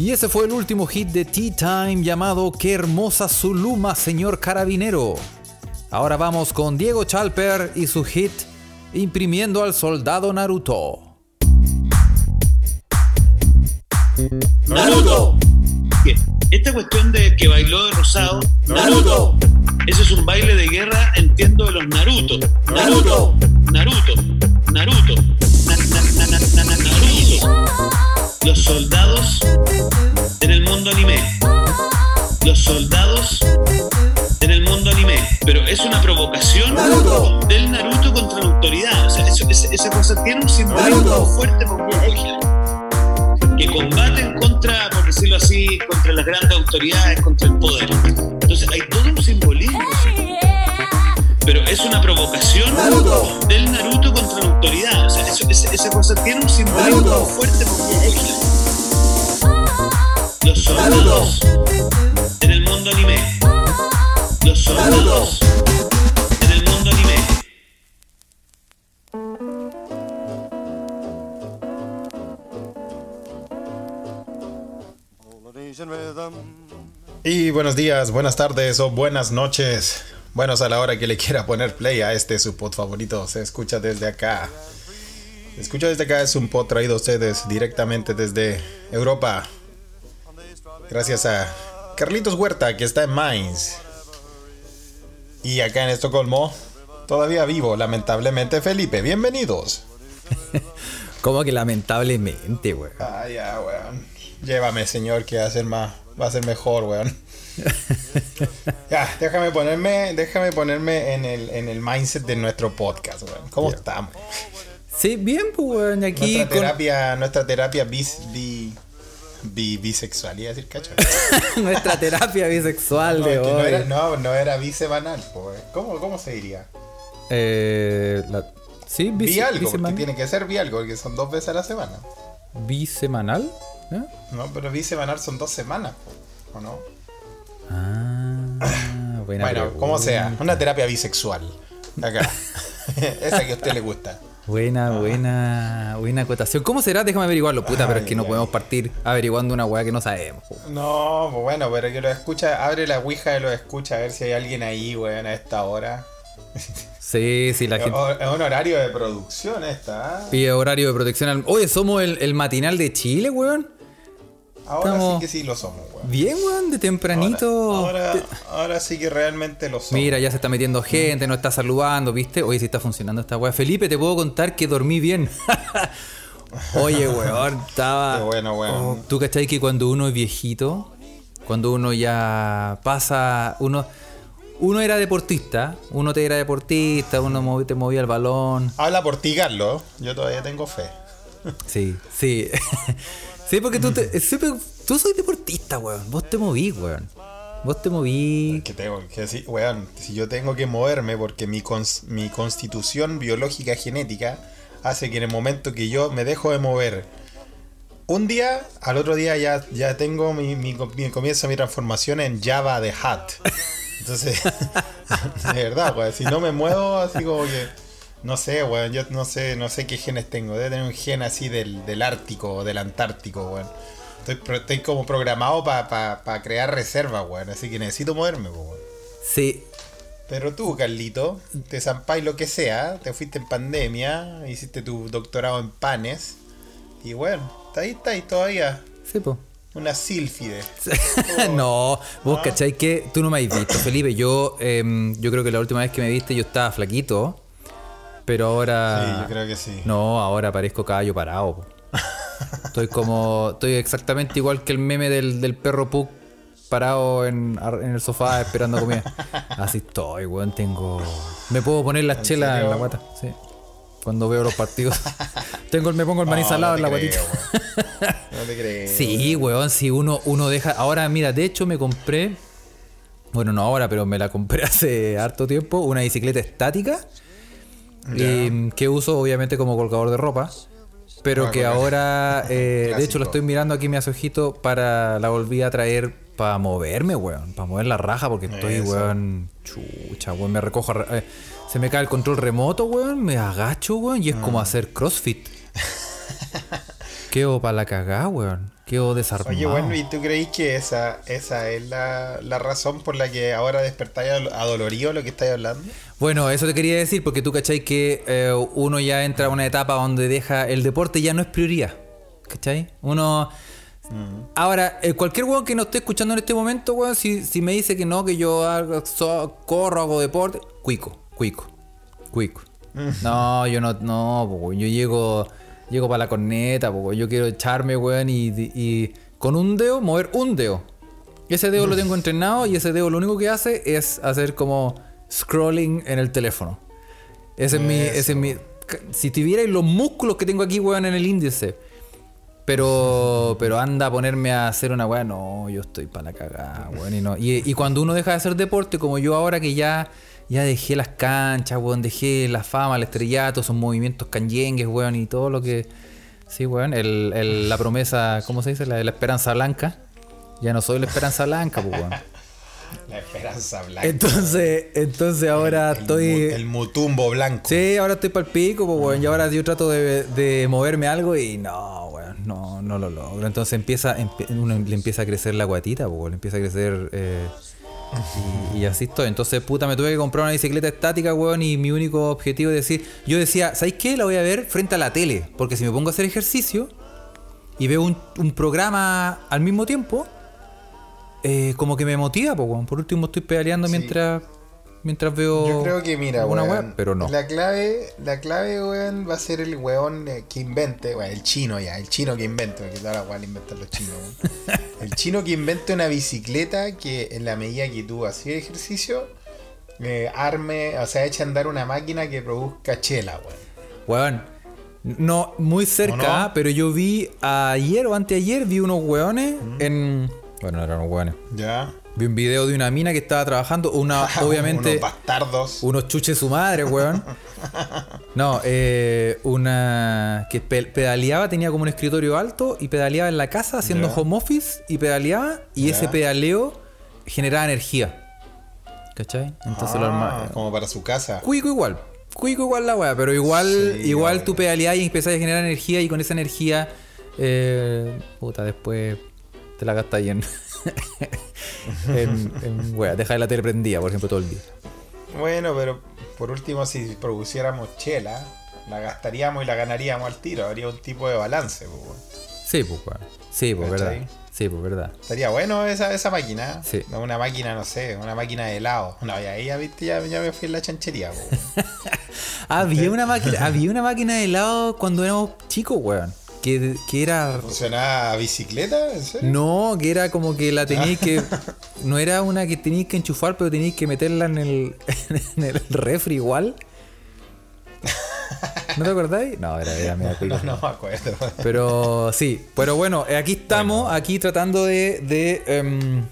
Y ese fue el último hit de Tea Time llamado Qué hermosa su luma, señor carabinero. Ahora vamos con Diego Chalper y su hit Imprimiendo al soldado Naruto. ¡Naruto! Esta cuestión de que bailó de rosado. ¡Naruto! Ese es un baile de guerra, entiendo, de los Naruto. ¡Naruto! Naruto. Naruto. Naruto. Los soldados soldados en el mundo anime. Pero es una provocación del Naruto contra la autoridad. O sea, esa cosa tiene un simbolismo fuerte por que combaten contra, por decirlo así, contra las grandes autoridades, contra el poder. Entonces hay todo un simbolismo. Pero es una provocación del Naruto contra la autoridad. O sea, esa cosa tiene un simbolismo fuerte por Los soldados Y buenos días, buenas tardes o buenas noches. Buenos a la hora que le quiera poner play a este su pod favorito. Se escucha desde acá. Se escucha desde acá es un pod traído a ustedes directamente desde Europa. Gracias a Carlitos Huerta que está en Mainz. Y acá en Estocolmo, todavía vivo, lamentablemente, Felipe. Bienvenidos. ¿Cómo que lamentablemente, weón? Ah, ya, weón. Llévame, señor, que va a ser más, va a ser mejor, weón. ya, déjame ponerme, déjame ponerme en el, en el mindset de nuestro podcast, weón. ¿Cómo estamos? Sí, bien, pues, weón. Aquí nuestra terapia, nuestra terapia bis, bi, bi, bisexual, iba a decir, cacho. nuestra terapia bisexual no, de hoy. no, era, no, no era bisemanal, pues. ¿Cómo, ¿Cómo se diría? Eh, la- sí, bis- Vi algo, porque tiene que ser vi algo, porque son dos veces a la semana. ¿Bisemanal? ¿Eh? No, pero bisemanal son dos semanas, ¿o no? Ah, buena bueno, como sea, una terapia bisexual. Acá. Esa que a usted le gusta. Buena, buena, buena acotación. ¿Cómo será? Déjame averiguarlo, puta, pero es que no ay. podemos partir averiguando una weá que no sabemos. No, pues bueno, pero que lo escucha, abre la ouija y lo escucha a ver si hay alguien ahí, weón, a esta hora. Sí, sí, la gente. es un horario de producción esta, ¿ah? Pide horario de protección al. Oye, somos el, el matinal de Chile, weón. Ahora estamos- sí que sí lo somos, weón. Bien, weón, de tempranito. Ahora, ahora, ahora sí que realmente lo somos. Mira, ya se está metiendo gente, nos está saludando, ¿viste? Oye, si está funcionando esta weá. Felipe, te puedo contar que dormí bien. Oye, weón, estaba. Qué bueno, weón. Oh, ¿Tú cachai que cuando uno es viejito, cuando uno ya pasa. Uno, uno era deportista, uno te era deportista, uno movi- te movía el balón. Habla por ti, Carlos. Yo todavía tengo fe. Sí, sí. sí, porque tú, te, tú soy deportista, weón. Vos te movís, weón. Vos te movís. Que tengo que sí, weón, si yo tengo que moverme porque mi, cons- mi constitución biológica genética hace que en el momento que yo me dejo de mover un día, al otro día ya, ya tengo mi, mi, mi mi transformación en Java de Hat. Entonces, de verdad, weón, si no me muevo así como que no sé, weón, yo no sé, no sé qué genes tengo, debe tener un gen así del, del Ártico o del Antártico, weón. Estoy, estoy como programado para crear reservas, weón, así que necesito moverme, weón. Sí, Pero tú, Carlito, te zampáis lo que sea, te fuiste en pandemia, hiciste tu doctorado en panes, y bueno, está ahí, está ahí todavía, sí, po. una sílfide. no, vos Ah. cachai que tú no me has visto, Felipe. Yo, em, yo creo que la última vez que me viste yo estaba flaquito. Pero ahora. Sí, yo creo que sí. No, ahora parezco caballo parado. po. Estoy como. Estoy exactamente igual que el meme del, del perro Pug parado en, el sofá esperando comida. Así estoy, weón. Tengo. Me puedo poner la chela en la guata. Sí. Cuando veo los partidos. Tengo me pongo el maní salado no en la guatita. creo, weón. No te creo. Sí, weón, si uno, uno deja. Ahora, mira, de hecho me compré. Bueno, no ahora, pero me la compré hace harto tiempo. Una bicicleta estática. Eh, que uso obviamente como colgador de ropa. Pero Ah, que ahora, eh, de hecho, lo estoy mirando aquí, me hace ojito, para la volví a traer para moverme, weón. Para mover la raja, porque estoy, Eso. weón. Chucha, weón. Me recojo. eh, se me cae el control remoto, weón. Me agacho, weón. Y es como hacer crossfit. Quedo para la cagada, weón. Quedo desarmado. Oye, bueno, ¿y tú creís que esa, esa es la, la razón por la que ahora despertáis adol- adolorido lo que estáis hablando? Bueno, eso te quería decir porque tú cachai que eh, uno ya entra a una etapa donde deja el deporte ya no es prioridad. ¿Cachai? Uno... Ahora, eh, cualquier weón que no esté escuchando en este momento, weón, si, si me dice que no, que yo hago, so- corro, hago deporte, cuico, cuico, cuico. No, yo no, no, po, yo llego, llego para la corneta, po, yo quiero echarme, weón, y, y con un dedo, mover un dedo. Ese dedo lo tengo entrenado y ese dedo lo único que hace es hacer como scrolling en el teléfono. Ese es mi, ese es mi. Si tuvierais los músculos que tengo aquí, weón, en el índice. Pero, pero anda a ponerme a hacer una weá, no, yo estoy para la cagada, weón. Y, no. Y, y cuando uno deja de hacer deporte, como yo ahora que ya, ya dejé las canchas, weón, dejé la fama, el estrellato, esos movimientos canyengues, weón, y todo lo que. Sí, weón, el, el- la promesa, ¿cómo se dice? La, la esperanza blanca. Ya no soy la esperanza blanca, pues, weón. Esperanza blanca. Entonces, entonces ahora El estoy. El mutumbo blanco. Sí, ahora estoy para el pico, pues, weón. Y ahora yo trato de, de moverme algo y no, weón, no, no lo logro. Entonces empieza, empie- uno le empieza a crecer la guatita, pues, weón, le empieza a crecer. eh, y, y así estoy. Entonces, puta, me tuve que comprar una bicicleta estática, weón. Y mi único objetivo es decir, yo decía, ¿sabéis qué? La voy a ver frente a la tele. Porque si me pongo a hacer ejercicio y veo un, un programa al mismo tiempo, eh, como que me motiva, weón. Por último, estoy pedaleando Sí. mientras, mientras veo. Yo creo que, mira, alguna weón, weá, pero no. La clave, la clave, weón, va a ser el weón eh, que invente, weón, el chino ya, el chino que invente, porque toda la la inventan los chinos, weón. El chino que invente una bicicleta que en la medida que tú haces ejercicio, eh, arme, o sea, eche a andar una máquina que produzca chela, weón. Weón. No, muy cerca, pero yo vi ayer o anteayer, vi unos weones en. Bueno, no eran weones. Ya. Vi un video de una mina que estaba trabajando, una, obviamente, Unos bastardos. unos chuches su madre, weón. No, eh, una que pe- pedaleaba, tenía como un escritorio alto y pedaleaba en la casa haciendo home office y pedaleaba y ese pedaleo generaba energía. ¿Cachai? Entonces lo Ah, armaba. como para su casa. Cuico igual. Cuico igual la weá, pero igual, Sí, igual tú pedaleás y empezás a generar energía y con esa energía, eh, puta, después te la gastas ahí en, en, en weá. Deja la tele prendida, por ejemplo, todo el día. Bueno, pero por último, si produciéramos chela, la gastaríamos y la ganaríamos al tiro. Habría un tipo de balance, pues. Sí, pues, weón. Sí, pues, verdad. Sí, pues, verdad. Estaría bueno esa, esa máquina. Sí. Una máquina, no sé, una máquina de helado. No, y ahí ya, viste, ya, ya me fui en la chanchería, weón. Había una máquina, había una máquina de helado cuando éramos chicos, weón. Que, que era ¿Funcionaba bicicleta? ¿En serio? No, que era como que la teníais que. No era una que teníais que enchufar, pero teníais que meterla en el, en el refri igual. ¿No te acordáis? No, era, era media. No, no me acuerdo. Pero sí, pero bueno, eh, aquí estamos, aquí tratando de, de em,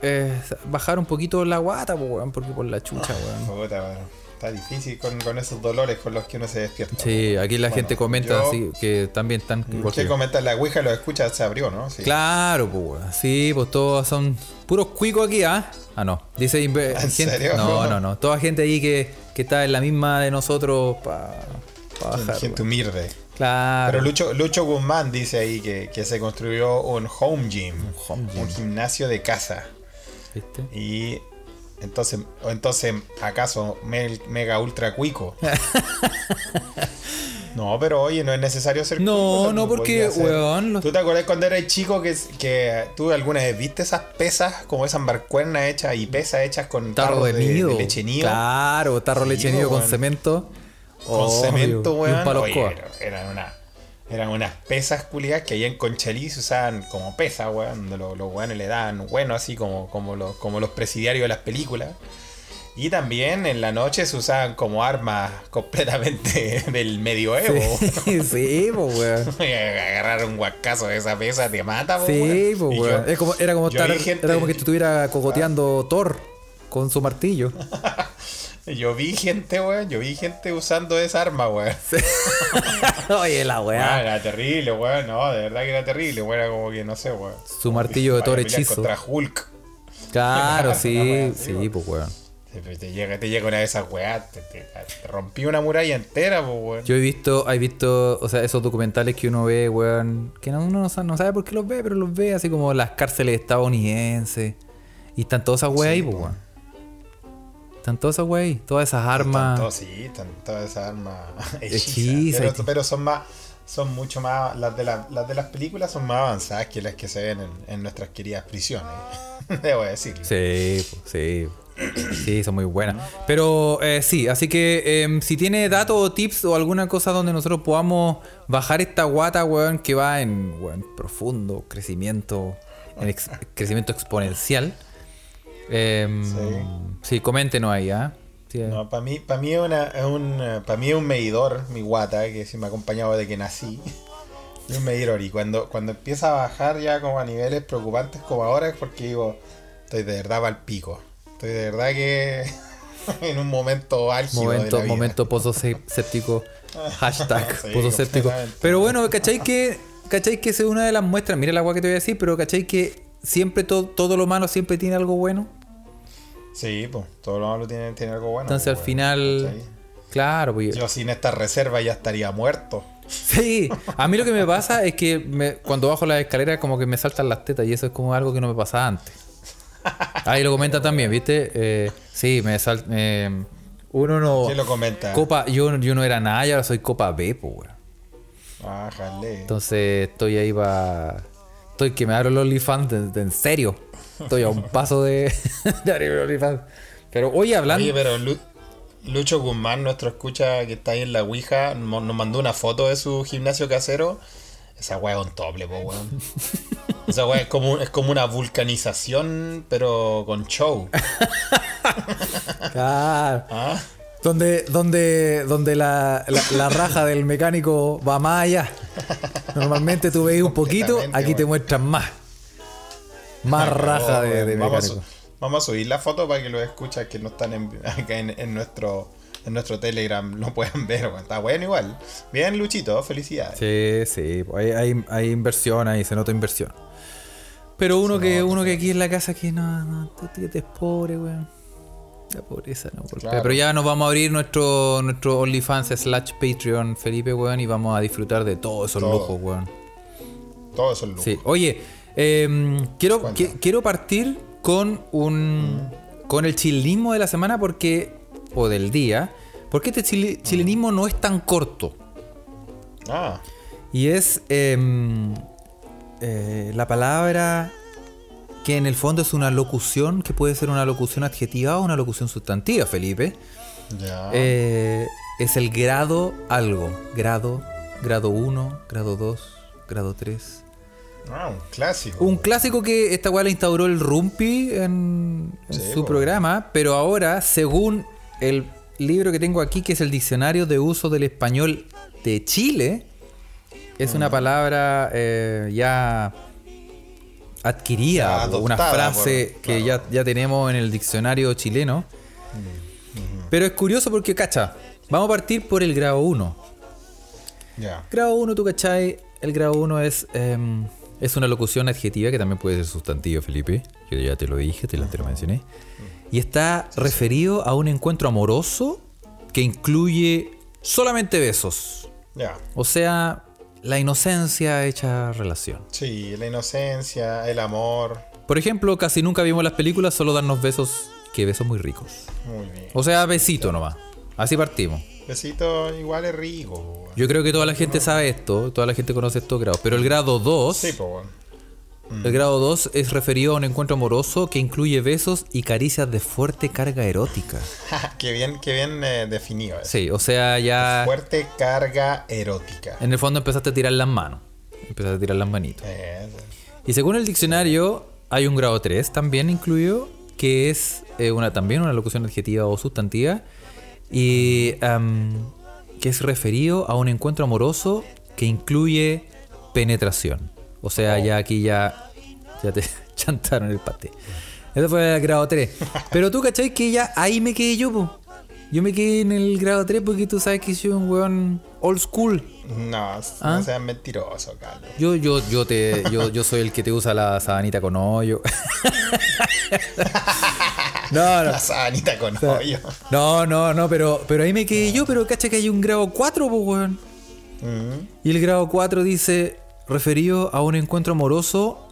eh, bajar un poquito la guata, porque por la chucha, weón. Está difícil con, con esos dolores con los que uno se despierta. Sí, aquí la Bueno, gente comenta yo- así, que también están igual que ¿Qué yo. comentas? La Ouija lo escucha, se abrió, ¿no? Sí. Claro, pues. Sí, pues todos son puros cuicos aquí, ¿ah? Ah, no. Dice ¿En gente- serio? No, no, no. Toda gente ahí que, que está en la misma de nosotros para bajar. Gente humilde. Claro. Pero Lucho, Lucho Guzmán dice ahí que, que se construyó un home gym. home gym. Un gimnasio de casa. ¿Viste? Y entonces, o entonces ¿acaso me- mega ultra cuico? no, pero oye, no es necesario ser No, cuico, no, porque, weón, los- ¿Tú te acuerdas cuando eras chico que, que tú alguna vez viste esas pesas como esas barcuernas hechas y pesas hechas con Tarro tarros de nido. leche nido? Claro, tarro Sí, leche nido con cemento. Con Obvio. cemento, weón. palo Oye, pero eran una- Eran unas pesas culiadas que allá en Conchalí se usaban como pesas, weón. Donde los, los weones le daban bueno, así como, como, los, como los presidiarios de las películas. Y también en la noche se usaban como armas completamente del medioevo. Sí, sí, pues, weón. Agarrar un guacazo de esa pesa te mata, po, Sí, weón. Y weón. yo- Es como, era, como estar, gente- era como que estuviera cogoteando Thor con su martillo. Yo vi gente, weón. Yo vi gente usando esa arma, weón. Oye, la weá. era terrible, weón. No, de verdad que era terrible, weón. Era como que no sé, weón. Su martillo de Thor hechizo. Contra Hulk. Claro, sí, sí, pues, weón. Te, te llega, te llega una de esas weas, te, te- te rompí una muralla entera, pues, weón. Yo he visto, he visto, o sea, esos documentales que uno ve, weón, que no- uno no sabe, no sabe por qué los ve, pero los ve así como las cárceles estadounidenses. Y están todas esas weas ahí, pues, weón. Están todas esas ahí, todas esas armas. Sí, están todas esas armas Hechizas. Pero, son más, son mucho más, las de, la- las de las películas son más avanzadas que las que se ven en, en nuestras queridas prisiones. Debo decirlo. Sí, sí. Sí, son muy buenas. Pero eh, sí, así que em, si tiene datos o tips o alguna cosa donde nosotros podamos bajar esta guata, weón, que va en weón, profundo crecimiento, en ex- crecimiento exponencial. Em, sí. coméntenos ahí, ¿ah? Sí, eh. No, para mí, para mí es una, es un, para mí es un medidor, mi guata, que sí me ha acompañado desde que nací. Es un medidor y cuando, cuando empieza a bajar ya como a niveles preocupantes como ahora es porque digo, estoy de verdad para el pico. Estoy de verdad que en un momento álgido de Momento, vida. momento pososéptico. Hashtag Sí, pososéptico. completamente. Pero bueno, ¿cachai que, ¿cachai que es una de las muestras? Mira la agua que te voy a decir, pero ¿cachai que siempre to- todo lo malo siempre tiene algo bueno? Sí, pues, todo lo malo tiene, tiene algo bueno. Entonces pues, al final, ¿cachai? claro, pues, Yo sin esta reserva ya estaría muerto. sí. A mí lo que me pasa es que me- cuando bajo la escalera como que me saltan las tetas y eso es como algo que no me pasaba antes. Ahí lo comenta también, ¿viste? Eh, sí, me sal, me- uno no ¿Quién lo comenta? copa, yo, yo no era nada y ahora soy copa B, pues. Ah, jale. Entonces estoy ahí para. Estoy que me abro el OnlyFans en serio. Estoy a un paso de, de abrir OnlyFans. Pero oye, hablando. Oye, pero Lu- Lucho Guzmán, nuestro escucha que está ahí en la Ouija, nos mandó una foto de su gimnasio casero. Esa weá es un tople, po, weón. Esa weá es como, es como una vulcanización, pero con show. Claro. ¿Ah? Donde, donde, donde la, la- la raja del mecánico va más allá. Normalmente tú veis un poquito, aquí te muestran más. Más raja de, de vamos, a, mecánico. vamos a subir la foto para que los escuchas que no están en, acá en, en nuestro en nuestro Telegram lo puedan ver. weón. Está bueno igual. Bien, Luchito, felicidades. Sí, sí, pues hay, hay, hay inversión ahí, se nota inversión. Pero uno que uno que aquí en la casa que no, no, tú tú eres pobre, weón. La pobreza no golpea. Claro. Pero ya nos vamos a abrir nuestro, nuestro OnlyFans slash Patreon, Felipe, weón, y vamos a disfrutar de todos esos Todo. lujos, weón. Todo eso es lujo. Sí, oye, em, quiero, quiero partir con un con el chilenismo de la semana porque o del día, porque este chile- chilenismo no es tan corto. Ah, Y es em, eh, la palabra que en el fondo es una locución, que puede ser una locución adjetiva o una locución sustantiva, Felipe. ya. Eh, es el grado algo. Grado, grado 1, grado 2, grado 3. Ah, un clásico. Un clásico que esta weá la instauró el Rumpi en, en Sí, su po. programa, pero ahora, según el libro que tengo aquí, que es el Diccionario de Uso del Español de Chile, es Mm. una palabra eh, ya adquirida, Ya una frase por- que ya, ya tenemos en el diccionario chileno. Mm, Pero es curioso porque, cacha, vamos a partir por el grado 1. Ya. Grado 1, tú cachai, el grado 1 es, em, es una locución adjetiva que también puede ser sustantivo, Felipe. Yo ya te lo dije, te lo, te lo mencioné. Y está referido a un encuentro amoroso que incluye solamente besos. Ya. O sea, la inocencia hecha relación. Sí, la inocencia, el amor. Por ejemplo, casi nunca vimos las películas solo darnos besos, que besos muy ricos. Muy bien. O sea, besito nomás. Así partimos. Besito igual es rico. Yo creo que toda la gente sabe esto, toda la gente conoce estos grados. Pero el grado 2, Sí, pues bueno. el grado 2 es referido a un encuentro amoroso que incluye besos y caricias de fuerte carga erótica. qué bien, qué bien eh, definido eso. Sí, o sea, ya Fuerte carga erótica. en el fondo empezaste a tirar las manos. Empezaste a tirar las manitos. Eh, Y según el diccionario, hay un grado 3 también incluido, que es eh, una, también una locución adjetiva o sustantiva, y am, que es referido a un encuentro amoroso que incluye penetración. O sea, ya aquí ya, ya te chantaron el pate. Ese fue el grado 3. Pero tú, ¿cachai? Que ya ahí me quedé yo, po. Yo me quedé en el grado 3 porque tú sabes que soy un weón old school. No, ¿Ah? no seas mentiroso, Carlos. Yo, yo, yo te, yo, yo soy el que te usa la sabanita con hoyo. No, no. La sabanita con hoyo. No, no, no, pero, pero ahí me quedé yo, pero cacha que hay un grado 4, pues, weón. Mm. Y el grado 4 dice, referido a un encuentro amoroso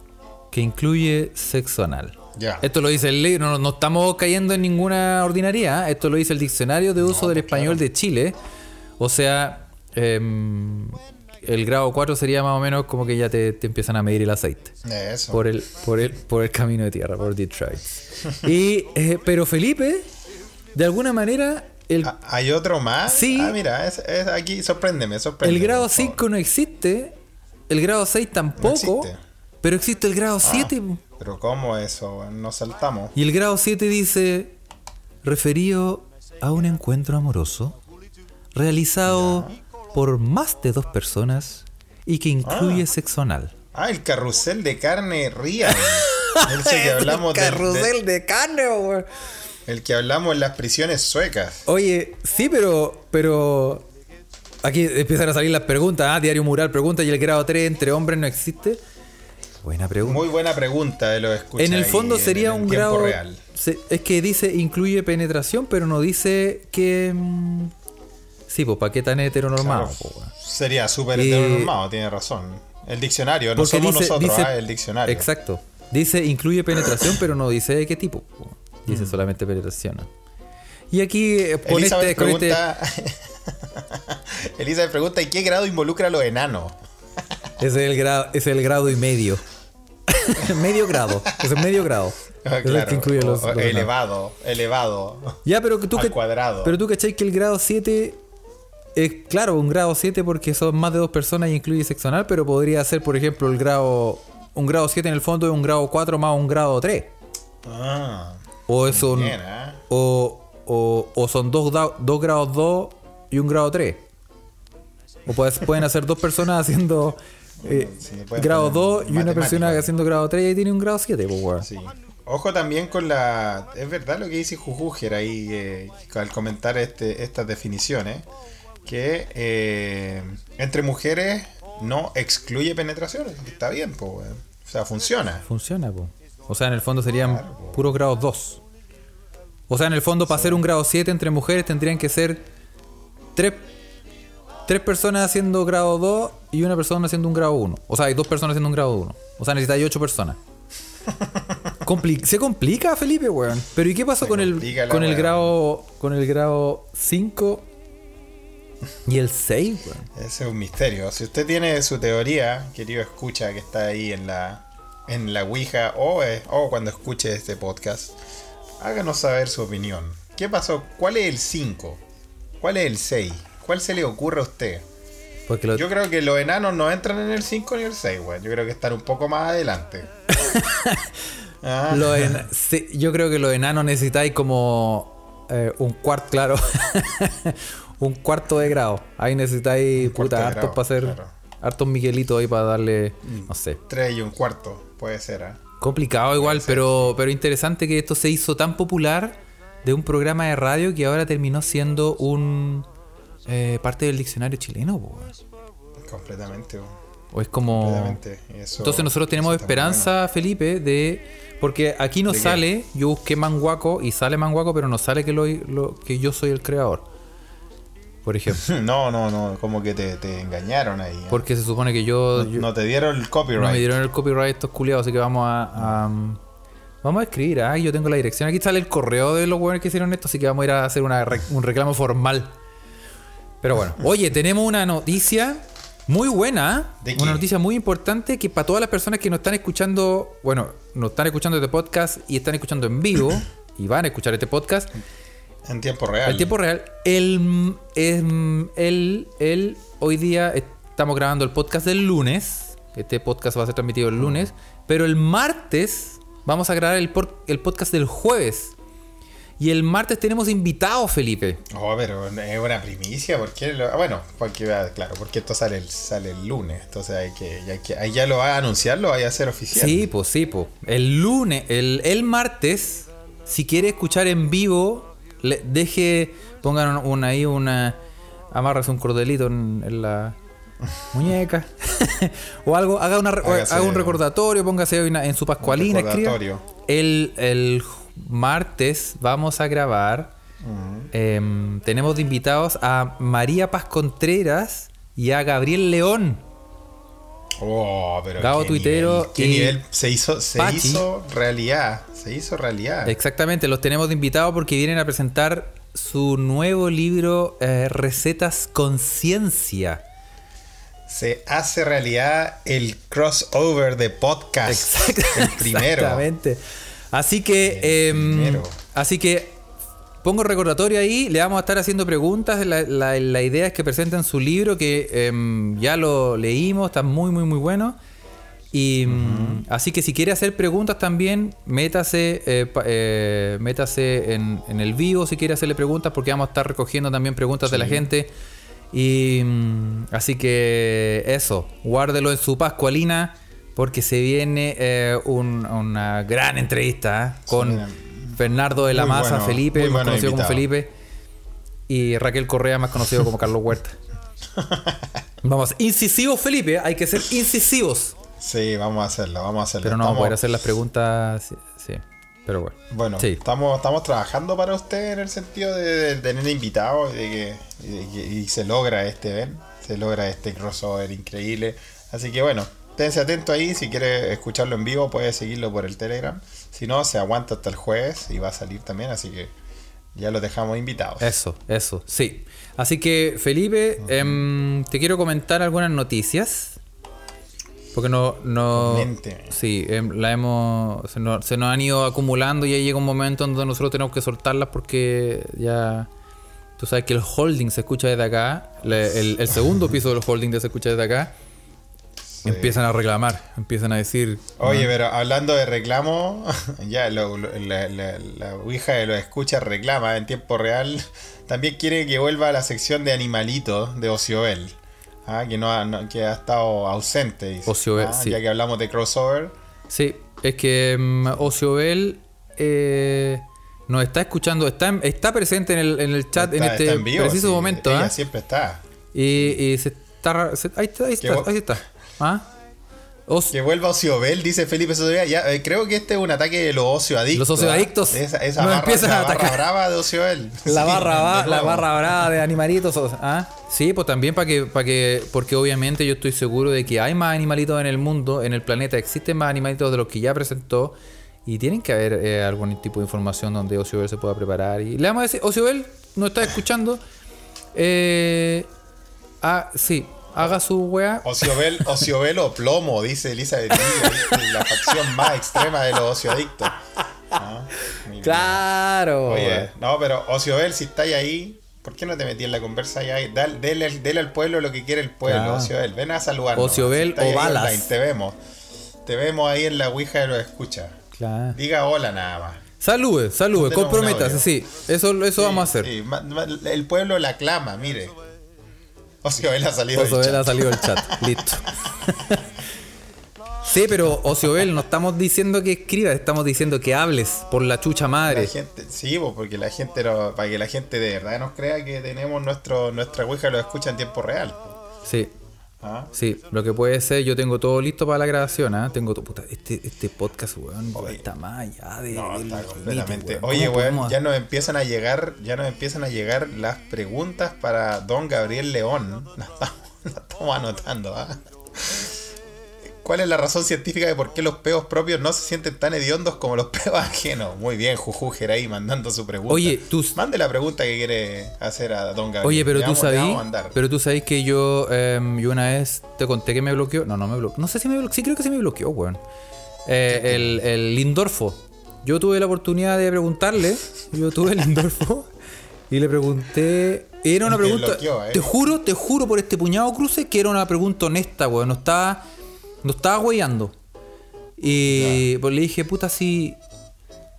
que incluye sexo anal. Ya. Esto lo dice el libro, no, no estamos cayendo en ninguna ordinaria, ¿eh? esto lo dice el Diccionario de Uso del pues, Español de Chile. O sea, em, el grado 4 sería más o menos como que ya te, te empiezan a medir el aceite. Eso. Por el, por el, por el camino de tierra, por Detroit. Y, eh, pero Felipe, de alguna manera, el, Ah, ¿Hay otro más? Sí. Ah, mira, es, es aquí, sorpréndeme, sorpréndeme. el grado por favor. 5 no existe, el grado 6 tampoco, existe. pero existe el grado Ah, 7. po. Pero ¿cómo eso? Nos saltamos. Y el grado 7 dice, referido a un encuentro amoroso realizado por más de dos personas y que incluye sexo anal. Ah, el carrusel de carne que hablamos del- de- de carne, weón. el que hablamos en las prisiones suecas. Oye, sí, pero, pero aquí empiezan a salir las preguntas. Ah, Diario Mural pregunta, ¿y el grado 3 entre hombres no existe? Buena pregunta. Muy buena pregunta de los escuchas. en el fondo sería en un grado... real. se- es que dice incluye penetración, pero no dice que... mm, sí, pues, ¿para qué tan heteronormado? Claro, po, weón? sería súper heteronormado, tiene razón. El diccionario, no somos dice- nosotros, dice- ah, el diccionario. Exacto. Dice incluye penetración, pero no dice de qué tipo. po. Dice Mm. solamente penetración. Y aquí eh, con Elizabeth este, con este- pregunta. Elizabeth pregunta: ¿y qué grado involucra a los enanos? ese es el grado, es el grado y medio. medio grado. Es medio grado. Ah, el claro, que incluye los, los enanos. elevado, elevado. Ya, pero tú al que, cuadrado. Pero tú cachai que el grado 7 es, claro, un grado 7 porque son más de dos personas y incluye sexo anal, pero podría ser, por ejemplo, el grado. Un grado 7 en el fondo es un grado 4 más un grado 3. Ah, O es un. bien, ¿ah? O, o, o son dos, dos grados 2 y un grado 3. O puedes- pueden hacer dos personas haciendo eh, Sí, grado poner 2 y una persona haciendo grado 3 y ahí tiene un grado 7, pues. Sí. Ojo también con la. Es verdad lo que dice Jujuger ahí eh, al comentar este, estas definiciones. Que eh, entre mujeres no excluye penetraciones. Está bien, weón. O sea, funciona. Funciona, po. O sea, en el fondo serían puros grados 2. O sea, en el fondo, para hacer un grado 7 entre mujeres tendrían que ser tres, tres personas haciendo grado 2 y una persona haciendo un grado 1. O sea, hay dos personas haciendo un grado 1. O sea, necesitáis 8 personas. Compli- se complica, Felipe, weón. Pero ¿y qué pasó Se con el, con el grado con el grado 5 y el 6, weón? Ese es un misterio. Si usted tiene su teoría, querido escucha que está ahí en la, en la Ouija o, eh, o cuando escuche este podcast, háganos saber su opinión. ¿Qué pasó? ¿Cuál es el 5? ¿Cuál es el 6? ¿Cuál se le ocurre a usted? Porque lo- Yo creo que los enanos no entran en el 5 ni el 6, weón. Yo creo que están un poco más adelante. Ah, Los en- sí, yo creo que los enanos necesitáis como eh, un cuarto, claro. un cuarto de grado. Ahí necesitáis puta hartos para hacer claro. hartos Miguelitos ahí para darle, no sé. 3 y un cuarto, puede ser, ¿ah? Complicado igual, pero, pero interesante que esto se hizo tan popular de un programa de radio que ahora terminó siendo un eh, parte del diccionario chileno. po. Completamente. O es como... Eso- Entonces nosotros tenemos esperanza, Felipe, de... Porque aquí no sale, yo busqué Manguaco y sale Manguaco, pero no sale que, lo, lo- que yo soy el creador. Por ejemplo. No, no, no, como que te, te engañaron ahí. ¿eh? Porque se supone que yo... no, yo- no te dieron el copyright. no me dieron el copyright estos culiados, así que vamos a... a, um, vamos a escribir, ah, yo tengo la dirección. Aquí sale el correo de los buenos que hicieron esto, así que vamos a ir a hacer una un reclamo formal. Pero bueno, oye, tenemos una noticia muy buena, ¿De qué? una noticia muy importante que para todas las personas que nos están escuchando, bueno, nos están escuchando este podcast y están escuchando en vivo y van a escuchar este podcast En tiempo real. al tiempo real, el, em, el, el- hoy día estamos grabando el podcast del lunes, este podcast va a ser transmitido el lunes, pero el martes vamos a grabar el, por- el podcast del jueves. Y el martes tenemos invitados, Felipe. Oh, pero es una primicia, porque lo, ah, bueno, porque ah, claro, porque esto sale el, sale el lunes, entonces hay que, ya, que- ahí ya lo va a anunciar, lo vaya a hacer oficial. Sí, pues sí, pues. El lunes, el, el martes, si quiere escuchar en vivo, le- deje, pongan un- ahí una, amárrese un cordelito en, en la muñeca o algo, haga, una, Hágase- haga un recordatorio, póngase una- en su pascualina, escriba. El, el martes vamos a grabar. em, tenemos de invitados a María Paz Contreras y a Gabriel León. Oh, pero Gabo qué Tuitero nivel, qué y nivel se hizo, se Pachi. hizo realidad. Se hizo realidad. Exactamente, los tenemos de invitados porque vienen a presentar su nuevo libro eh, Recetas Conciencia. Se hace realidad el crossover de podcast. El primero. Exactamente. Así que, El em, primero. así que pongo recordatorio ahí, le vamos a estar haciendo preguntas. La, la- la idea es que presenten su libro que em, ya lo leímos, está muy, muy, muy bueno. Y mm, así que si quiere hacer preguntas también, métase, eh, eh, métase en, en el vivo si quiere hacerle preguntas, porque vamos a estar recogiendo también preguntas de la gente. Y mm, así que eso, guárdelo en su Pascualina, porque se viene eh, un- una gran entrevista con. Bernardo de la Muy Maza, bueno, Felipe, más bueno conocido como. Felipe, y Raquel Correa, más conocido como Carlos Huerta. Vamos, incisivos, Felipe, hay que ser incisivos. Sí, vamos a hacerlo, vamos a hacerlo. Pero no vamos a Estamos- poder hacer las preguntas. Sí, pero bueno. Bueno, Sí. estamos, estamos trabajando para usted en el sentido de, tener invitados y de que, y de que- y se logra este ven, se logra este crossover increíble. Así que bueno, esténse atento ahí, si quiere escucharlo en vivo puede seguirlo por el Telegram. Si no, se aguanta hasta el jueves y va a salir también, así que ya los dejamos invitados. Eso, eso, sí. Así que, Felipe, em, te quiero comentar algunas noticias. Porque no. no Coménteme. sí, em, la hemos. Se nos, se nos han ido acumulando y ya llega un momento donde nosotros tenemos que soltarlas porque ya. Tú sabes que el holding se escucha desde acá. le- el, el segundo piso del holding se escucha desde acá. Sí. Empiezan a reclamar, empiezan a decir. Oye, pero hablando de reclamo, ya lo- lo- la, la, la Ouija de los escuchas reclama en tiempo real. También quiere que vuelva a la sección de animalitos de Ociobel. Ah, que no ha, no- que ha estado ausente. dice. Ociobel, Ah, sí. Ya que hablamos de crossover. Sí, es que mm, Ociobel eh, nos está escuchando, está, en- está presente en el, en el chat en está- este está en vivo, preciso sí, momento. Ella ¿ah? siempre está. Y, y se está, se- ahí está, ahí está, ahí está. ¿Ah? Que vuelva Ociobel, dice Felipe Sotobea. Ya, eh, creo que este es un ataque de los ocioadictos. Los ocioadictos ¿ah? Esa, esa nos barra, empiezan la a barra brava de Ociobel. la Sí, barra ba- la barra brava de animalitos. ¿ah? Sí, pues también para que, para que, porque obviamente yo estoy seguro de que hay más animalitos en el mundo, en el planeta, existen más animalitos de los que ya presentó. Y tienen que haber eh, algún tipo de información donde Ociobel se pueda preparar. Y le vamos a decir, Ociobel, nos está escuchando. Eh, ah, sí, haga su weá. Ociobel, Ociobel o plomo, dice Elizabeth la facción más extrema de los ocioadictos. Ah. Claro. Oye, no, pero Ociobel, si estáis ahí, ¿por qué no te metí en la conversa ya? Dale, dele, dele al pueblo lo que quiere el pueblo, Claro. Ociobel. Ven a saludarnos. Ociobel Si o balas. online, te vemos. Te vemos ahí en la Ouija de los escucha. Claro. Diga hola nada más. Salude, salude, comprométase, sí. Eso, eso vamos a hacer. Sí, el pueblo la clama, mire. Ociobel ha salido del chat. ha salido del chat. Listo. sí, pero Ociobel, no estamos diciendo que escribas, estamos diciendo que hables por la chucha La madre. gente, sí, porque la gente para que la gente de verdad nos crea que tenemos nuestro, nuestra Ouija lo escucha en tiempo real. Sí, ¿Ah? sí. Lo que puede ser, yo tengo todo listo para la grabación, ¿ah? Tengo todo. Puta, este, este podcast, weón, Oye. está más allá de. No, está completamente. ¿Cómo Oye, weón, podemos- ya nos empiezan a llegar, ya nos empiezan a llegar las preguntas para Don Gabriel León. Las estamos, las estamos anotando, ¿ah? ¿Cuál es la razón científica de por qué los peos propios no se sienten tan hediondos como los peos ajenos? Muy bien, Jujujer ahí mandando su pregunta. Oye, tú- Mande la pregunta que quiere hacer a Don Gabriel. Oye, pero tú mandar. pero tú sabís que yo, em, yo una vez te conté que me bloqueó. No, no me bloqueó. No sé si me bloqueó. Sí, creo que sí me bloqueó, weón. Eh, el, el Lindorfo. Yo tuve la oportunidad de preguntarle. Yo tuve el Lindorfo y le pregunté. Era una pregunta. bloqueó, ¿eh? Te juro, te juro por este puñado cruce que era una pregunta honesta, weón. No estaba, no estaba hueando. Y pues le dije, puta, si,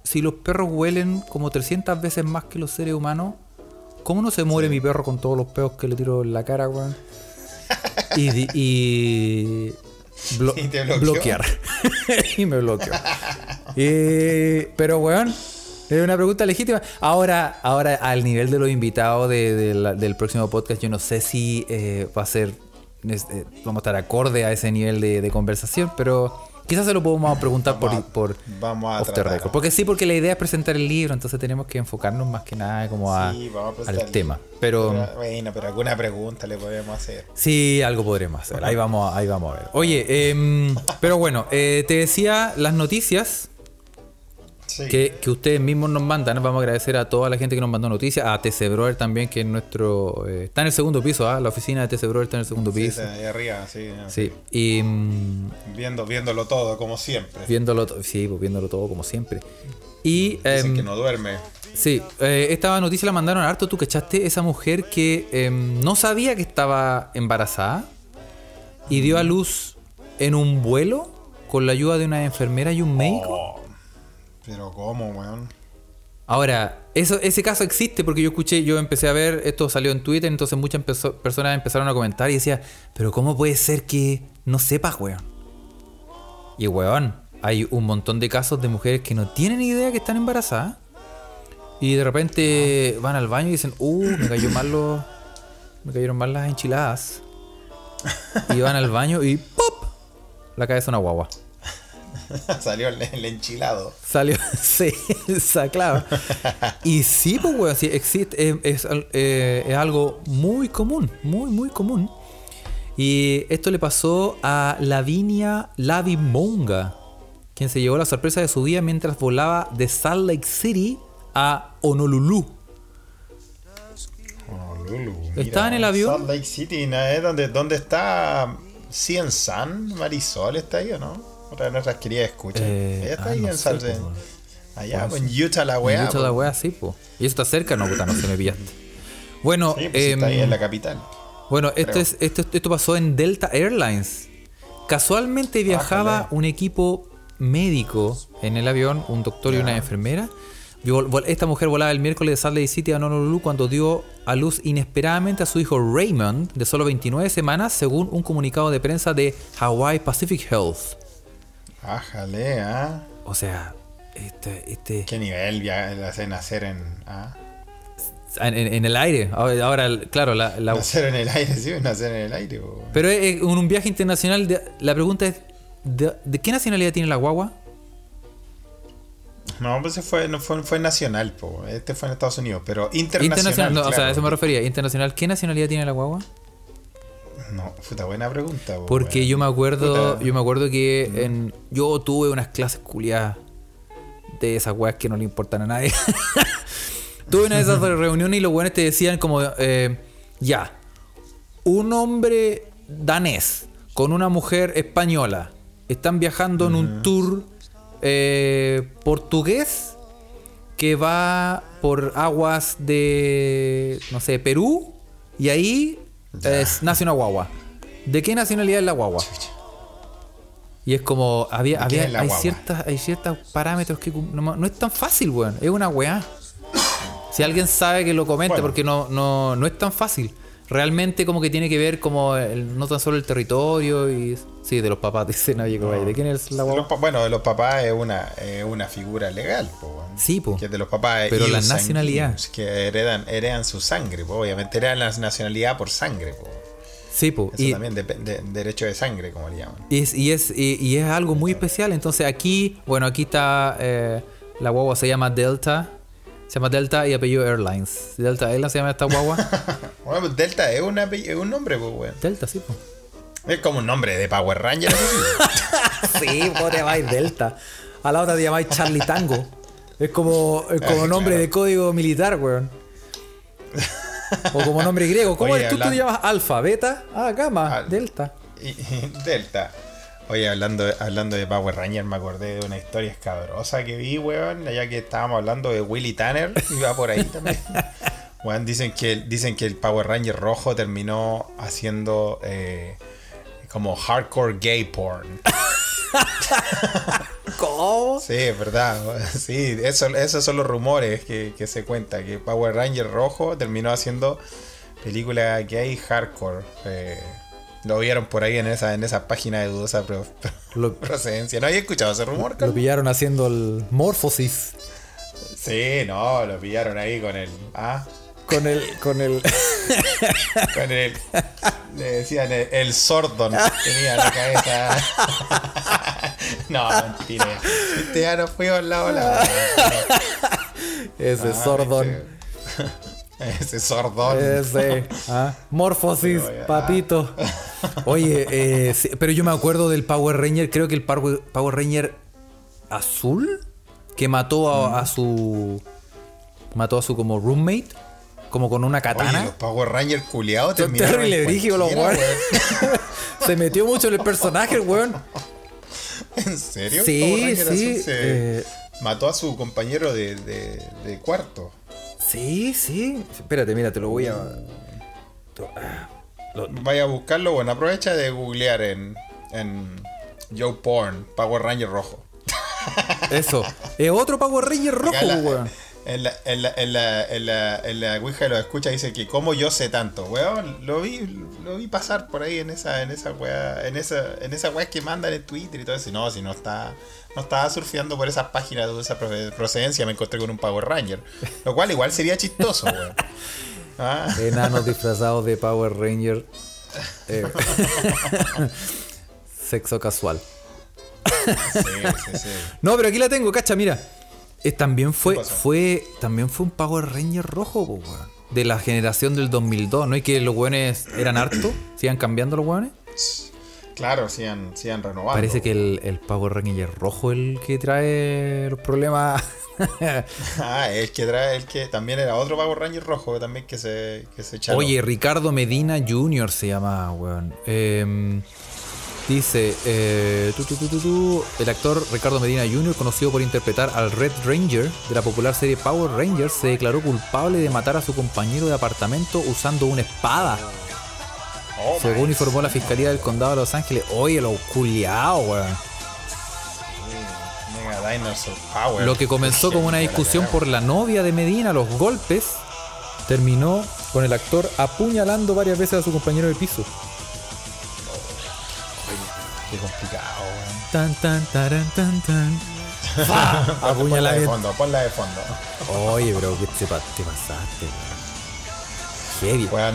si los perros huelen como 300 veces más que los seres humanos, ¿cómo no se muere mi perro con todos los peos que le tiro en la cara, weón? Y, y blo- ¿Y te bloquear. y me bloqueó. Y- pero, weón, es una pregunta legítima. Ahora, ahora al nivel de los invitados de- de la- del próximo podcast, yo no sé si eh, va a ser. Es- eh, vamos a estar acorde a ese nivel de, de conversación, pero Quizás se lo podemos preguntar por, a- por vamos a off the record. Porque sí, porque la idea es presentar el libro, entonces tenemos que enfocarnos más que nada como a- Sí, vamos a al tema. Pero Pero, bueno, pero alguna pregunta le podemos hacer. sí, algo podremos hacer. Ahí vamos, ahí vamos a ver. Oye, em, pero bueno, eh, te decía las noticias Sí. que, que ustedes mismos nos mandan. Vamos a agradecer a toda la gente que nos mandó noticias. A TC Brother también, que es nuestro. eh, está en el segundo piso, ¿ah? La oficina de TC Brother está en el segundo Sí, piso. está ahí arriba, sí. Sí, y mm, Viendo, viéndolo todo, como siempre. viéndolo, sí, pues viéndolo todo como siempre. Y Dicen em, que no duerme. sí, eh, esta noticia la mandaron a harto. Tú cachaste esa mujer que em, no sabía que estaba embarazada y dio a luz en un vuelo con la ayuda de una enfermera y un médico. Oh, pero ¿cómo, weón? Ahora, eso, ese caso existe porque yo escuché, yo empecé a ver, esto salió en Twitter, entonces muchas personas empezaron a comentar y decía, pero ¿cómo puede ser que no sepas, weón? Y weón, hay un montón de casos de mujeres que no tienen idea que están embarazadas y de repente van al baño y dicen, uh, me cayó mal los, me cayeron mal las enchiladas. Y van al baño y ¡pop! La cabeza una guagua. Salió el, el enchilado. Salió, sí, esa clave. Y sí, pues, weón, sí, existe, es, eh, es algo muy común, muy, muy común. Y esto le pasó a Lavinia Lavimonga, quien se llevó la sorpresa de su día mientras volaba de Salt Lake City a Honolulu. Honolulu, ¿Está en el avión? Salt Lake City, ¿no? ¿Es donde, ¿Dónde está Cien San? Marisol está ahí o no? Otra de nuestras queridas escuchas. Eh, Ella está ah, ahí no en pues. Allá, pues, en Utah la weá. Y mucho la pues. wea, sí, pues. ¿Y eso está cerca? No, puta, no se me pillaste. Bueno, Sí, pues, está ahí em, en la capital. Bueno, esto, es, esto, esto pasó en Delta Airlines. Casualmente viajaba Ájale. un equipo médico en el avión, un doctor y una enfermera. Esta mujer volaba el miércoles de Salt Lake City a Honolulu cuando dio a luz inesperadamente a su hijo Raymond, de solo 29 semanas, según un comunicado de prensa de Hawaii Pacific Health. Ájale, ¿ah? O sea, este, este ¿Qué nivel ya le hacen nacer en. ¿ah? en, en- en el aire. Ahora, claro, la, la- Nacer en el aire, sí, nacer en el aire. po. pero es, es un, viaje internacional. de- la pregunta es: ¿de, de qué nacionalidad tiene la guagua? No, pues ese fue, no fue, fue nacional, po. este fue en Estados Unidos, pero internacional. Internacional, no, o sea, a eso me refería. Internacional, ¿qué nacionalidad tiene la guagua? No, puta buena pregunta. po, Porque yo me acuerdo, Puta. yo me acuerdo que en, yo tuve unas clases culiadas de esas weas que no le importan a nadie. tuve una de esas reuniones y los weones te decían como, eh, ya, un hombre danés con una mujer española están viajando en un tour eh, portugués que va por aguas de, no sé, Perú y ahí. Es- nace una guagua. ¿De qué nacionalidad es la guagua? Y es como, había, ¿De quién había es hay, guagua? ciertas, hay ciertos parámetros que no, no es tan fácil, weón. Es una weá. Si alguien sabe que lo comente, Bueno. porque no, no, no es tan fácil. Realmente como que tiene que ver como el- no tan solo el territorio y... Sí, de los papás, oye, compadre, ¿de quién es la De guagua? los bueno, de los papás es una, es una figura legal, po. Sí, po. Que de los papás Pero la nacionalidad. Que heredan, heredan su sangre, po. obviamente heredan la nacionalidad por sangre. Po. Sí, po. Eso Y, también depende derecho de sangre, como le llaman. y es, y, es, y, y es algo muy especial. Entonces aquí, bueno, aquí está... eh, la guagua se llama Delta. Se llama Delta y apellido Airlines. Delta Airlines se llama esta guagua. Bueno, pues Delta es, una, es un nombre, pues, weón. Delta, sí, po. Es como un nombre de Power Ranger. sí. ¿cómo te llamáis Delta? A la otra te llamáis Charlie Tango. Es como, es como nombre claro. de código militar, weón. O como nombre griego. ¿Cómo Oye, eres tú? ¿Tú te llamas Alfa, Beta? Ah, Gamma, Delta. Delta. Oye, hablando de, hablando de Power Ranger, me acordé de una historia escabrosa que vi, weón, ya que estábamos hablando de Willy Tanner, y va por ahí también. Weón, dicen que, dicen que el Power Ranger rojo terminó haciendo eh, como hardcore gay porn. ¿Cómo? Sí, es verdad. Sí, eso, esos son los rumores que, que se cuenta, que Power Ranger rojo terminó haciendo película gay hardcore. eh, lo vieron por ahí en esa, en esa página de dudosa pro- Lo, procedencia. ¿No había escuchado ese rumor? lo pillaron haciendo el Morphosis. Sí, no, lo pillaron ahí con el. Ah, con el. Con el. Con el. Le decían el, el Sordon. Tenía en la cabeza. No, mentira. Este ya no fui al lado la. ese Ah, sordón. Ese, ese Sordón. Ese. ah, Morfosis, papito. Oye, eh, sí, pero yo me acuerdo del Power Ranger, creo que el Power, Power Ranger azul, que mató a, a su. Mató a su como roommate, como con una Oye, katana. los Power Rangers culiados Son terrible brígidos los weones. Se metió mucho en el personaje, el weón. weón. ¿En serio? Sí, sí, se eh. Mató a su compañero de, de, de cuarto. Sí, sí. Espérate, mira, te lo voy a. to- ah, lo- Vaya a buscarlo, bueno, aprovecha de googlear en, en Joe Porn, Power Ranger rojo. Eso. Es otro Power Ranger rojo, weón. En la, en la, en la, en la, en la Ouija los escucha dice que como yo sé tanto, weón, lo vi, lo vi pasar por ahí en esa, en esa weá, en esa, en esa weá que mandan en Twitter y todo eso. No, si no está, no estaba surfeando por esas páginas de esa proce- procedencia, me encontré con un Power Ranger. Lo cual igual sería chistoso, weón. Ah, Enanos disfrazados de Power Ranger. Eh, sexo casual. sí, sí, sí. No, pero aquí la tengo, cacha, mira. Eh, también fue, fue, también fue un Power Ranger rojo, po, weón. De la generación del 2002, ¿no? Y que los weones eran hartos, sigan cambiando los weones. Claro, sí han renovado. Parece que el, el Power Ranger rojo el que trae los problemas. Ah, el que trae, el que también era otro Power Ranger rojo también que se, que se echaba. Oye, Ricardo Medina Jr. se llama, weón. Em, dice, eh, tu, tu, tu, tu, tu, el actor Ricardo Medina Jr., conocido por interpretar al Red Ranger de la popular serie Power Rangers, se declaró culpable de matar a su compañero de apartamento usando una espada. Oh, Según informó la Fiscalía del Condado de Los Ángeles. Oye, lo culiao, weón. Lo que comenzó como una discusión por la novia de Medina, los golpes, terminó con el actor apuñalando varias veces a su compañero de piso. Qué complicado, weón. Tan, tan, taran, tan, tan. ¡Fa! Ponla de fondo, ponla de fondo. Oye, bro, ¿qué te, te pasaste, weón? Heavy. Weón,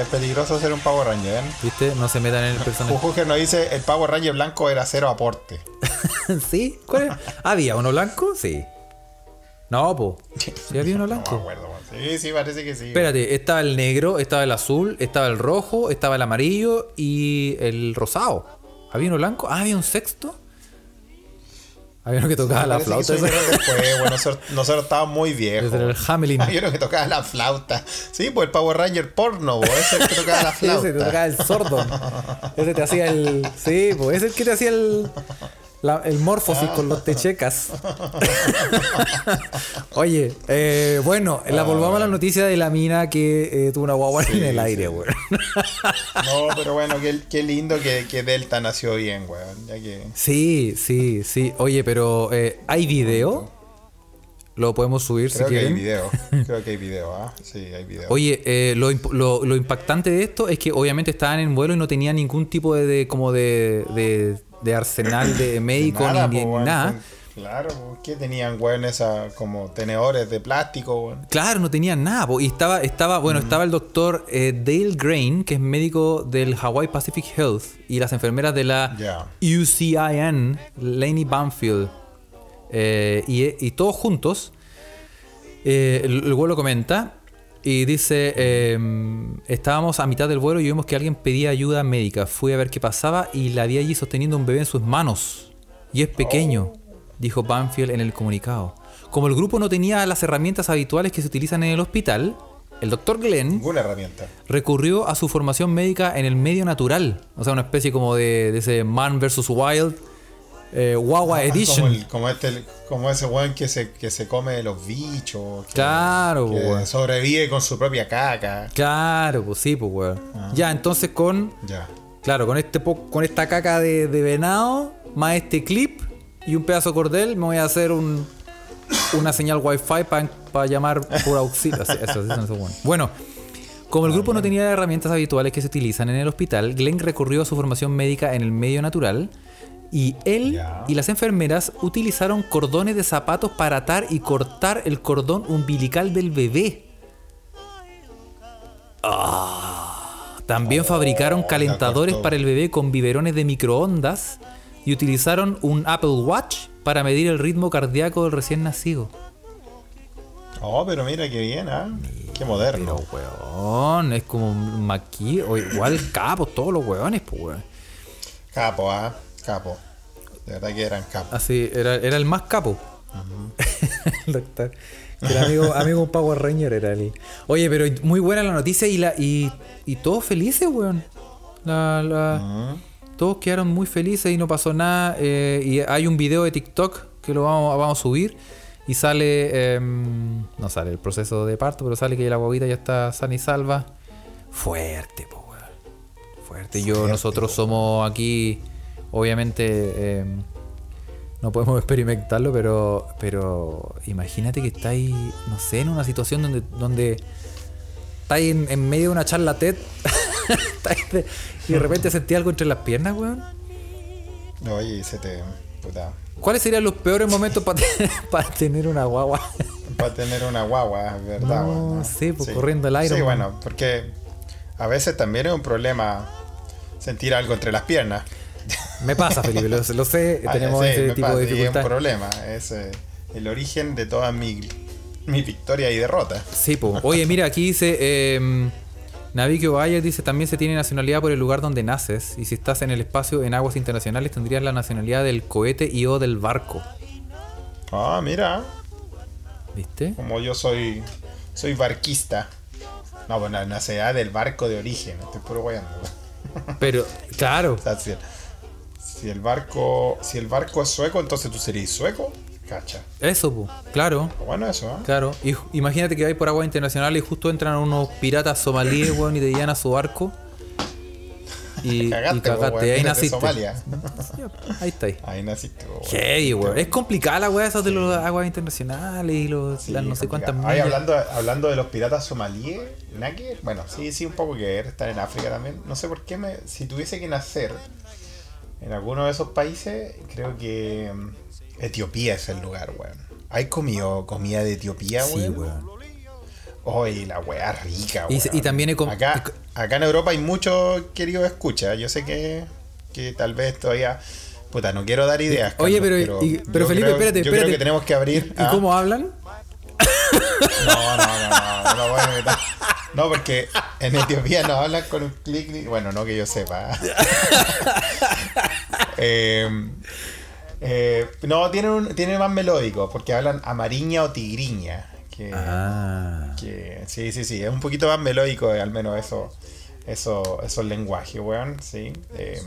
es peligroso ser un Power Ranger, ¿eh? ¿Viste? No se metan en el personaje. Jujuger nos dice, el Power Ranger blanco era cero aporte. ¿Sí? ¿Cuál era? ¿Había uno blanco? Sí. No, po. ¿Sí había uno No me blanco? acuerdo, weón. Sí, sí, parece que sí. Espérate, estaba el negro, estaba el azul, estaba el rojo, estaba el amarillo y el rosado. ¿Había uno blanco? Ah, había un sexto. Había uno que tocaba la flauta. eso después, bueno, nosotros, nosotros estábamos muy viejos. Era el Hamelin. Hay uno que tocaba la flauta. Sí, pues el Power Ranger porno, weón, ese es el que tocaba la flauta. Ese te tocaba el sordo. Ese te hacía el. Sí, pues ese es el que te hacía el. La- el morfosis con los techecas. Oye, eh, bueno, la volvamos a la noticia de la mina que eh, tuvo una guagua en el aire, weón. No, pero bueno, qué, qué lindo que, que Delta nació bien, weón. Ya que. Sí, sí, sí. Oye, pero eh, ¿hay video? Lo podemos subir Creo si que hay video. Creo que hay video, ¿ah? Sí, hay video. Oye, eh, lo, lo- lo impactante de esto es que obviamente estaban en vuelo y no tenían ningún tipo de, de- como de, de, de arsenal de médico Nada, ni, po, ni weón, nada. Claro, po, ¿qué tenían, weón? Esa, como tenedores de plástico, weón. Claro, no tenían nada. po. Y estaba, estaba, bueno, estaba el doctor eh, Dale Grain, que es médico del Hawaii Pacific Health, y las enfermeras de la Ya. UCIN, Laney Banfield. Eh, y, y todos juntos, eh, el, el vuelo comenta y dice, eh, estábamos a mitad del vuelo y vimos que alguien pedía ayuda médica. Fui a ver qué pasaba y la vi allí sosteniendo un bebé en sus manos. Y es pequeño, dijo Banfield en el comunicado. Como el grupo no tenía las herramientas habituales que se utilizan en el hospital, el doctor Glenn Ninguna herramienta. recurrió a su formación médica en el medio natural. O sea, una especie como de, de ese Man vs. Wild, eh, Wawa Edition. Como, el- como este, como ese weón que se, que se come los bichos. que- Claro, que weón. sobrevive con su propia caca. Claro, pues sí, pues weón. Ya, entonces con. Ya. Claro, con este con esta caca de, de venado, más este clip y un pedazo de cordel, me voy a hacer un, una señal wifi para llamar por auxilio. Eso, weones. Bueno, como el grupo no tenía herramientas habituales que se utilizan en el hospital, Glenn recurrió a su formación médica en el medio natural. Y él y las enfermeras utilizaron cordones de zapatos para atar y cortar el cordón umbilical del bebé. También fabricaron Oh, la calentadores para el bebé con biberones de microondas y utilizaron un Apple Watch para medir el ritmo cardíaco del recién nacido. Oh, pero mira qué bien, ¿ah? Qué moderno. Pero, weón, es como un maquí, o igual capos, todos los weones, pues, weón. Capo, ¿ah? Capo. De verdad que eran capos. Así, era, era el más capo. el doctor. El amigo, amigo Power Ranger era el. Oye, pero muy buena la noticia y la y, y todos felices, weón. La, la- Todos quedaron muy felices y no pasó nada. eh, y hay un video de TikTok que lo vamos, vamos a subir. Y sale. em, no sale el proceso de parto, pero sale que la guaguita ya está sana y salva. Fuerte, po, weón. Fuerte. Yo, Fuerte, nosotros po. somos aquí. Obviamente. em, no podemos experimentarlo, pero, pero imagínate que estáis, no sé, en una situación donde, donde estáis en, en medio de una charla TED de- y de repente sentí algo entre las piernas, weón. No, oye, se te. Puta. ¿Cuáles serían los peores momentos para para tener una guagua? Va a tener una guagua, es verdad. No, weón, sí, pues, corriendo el Iron Sí, Man. bueno, porque a veces también es un problema sentir algo entre las piernas. Me pasa, Felipe, lo, lo sé, Ah, tenemos sí, ese tipo pasa, de y Es un problema. Es eh, el origen de todas mi, mi victoria y derrota. Sí, po. Oye, mira, aquí dice. Eh, Navikio Bayer dice: También se tiene nacionalidad por el lugar donde naces. Y si estás en el espacio en aguas internacionales, tendrías la nacionalidad del cohete y o del barco. Ah, mira, ¿Viste? como yo soy soy barquista. No, bueno, la nacionalidad del barco de origen. Estoy puro guayando. Pero, claro. Si, el barco si el barco es sueco, entonces tú serías sueco. Cacha. Eso, po. Claro. Bueno, eso, ¿eh? Claro. Y imagínate que vais por aguas internacionales y justo entran unos piratas somalíes, weón, y te llevan a su barco. Y, y Cagaste, weón, ahí naciste. Somalia. Ahí está ahí. Ahí naciste, weón. Heavy, weón. Es complicada la weá esa de las aguas internacionales y los, Sí, las no sé cuántas. Ay, hablando, hablando de los piratas somalíes. Bueno, sí, sí, un poco que ver, están en África también. No sé por qué me. Si tuviese que nacer en alguno de esos países, creo que mm, Etiopía es el lugar, weón. ¿Hay comido comida de Etiopía, Sí, weón? weón. Oye, la weá rica, weón. y también he acá, acá en Europa hay muchos queridos escucha. Yo sé que, que tal vez todavía. Puta, no quiero dar ideas. Oye, Carlos, pero- y- pero Felipe, creo- espérate, Yo creo espérate. que tenemos que abrir. ¿Y cómo hablan? No, no, no, no, no voy a meter. No, porque en Etiopía no hablan con un clic ni. Bueno, no que yo sepa. Eh, eh, no, tienen, un, tienen más melódico, porque hablan amariña o tigriña. Que, Ah. que- sí, sí, sí, es un poquito más melódico, eh, al menos eso, eso, esos lenguajes, weón, sí. Eh,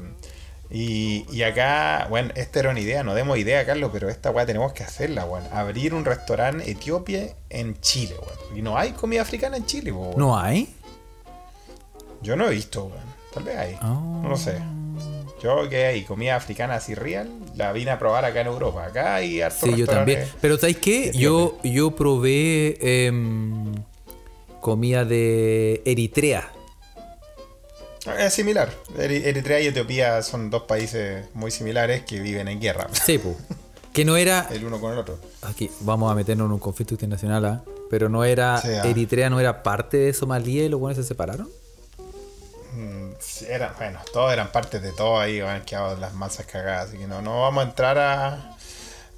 y, y acá, bueno, esta era una idea, no demos idea, Carlos, pero esta weá tenemos que hacerla, weón. Abrir un restaurante etíope en Chile, weón. Y no hay comida africana en Chile, weón. ¿No hay? Yo no he visto, weón. Tal vez hay. Ah. No lo sé. Yo que hay comida africana así real, la vine a probar acá en Europa. Acá hay hartos Sí, yo también. Pero ¿sabes qué? Yo, yo probé em, comida de Eritrea. Es similar. Eri- Eritrea y Etiopía son dos países muy similares que viven en guerra. Sí, po. Que no era. El uno con el otro. Aquí vamos a meternos en un conflicto internacional, ¿ah? Pero no era. Sí, ah. Eritrea no era parte de Somalia y los buenos se separaron. Mm, sí, eran, bueno, todos eran partes de todo ahí, van quedado las masas cagadas. Así que no, no vamos a entrar a.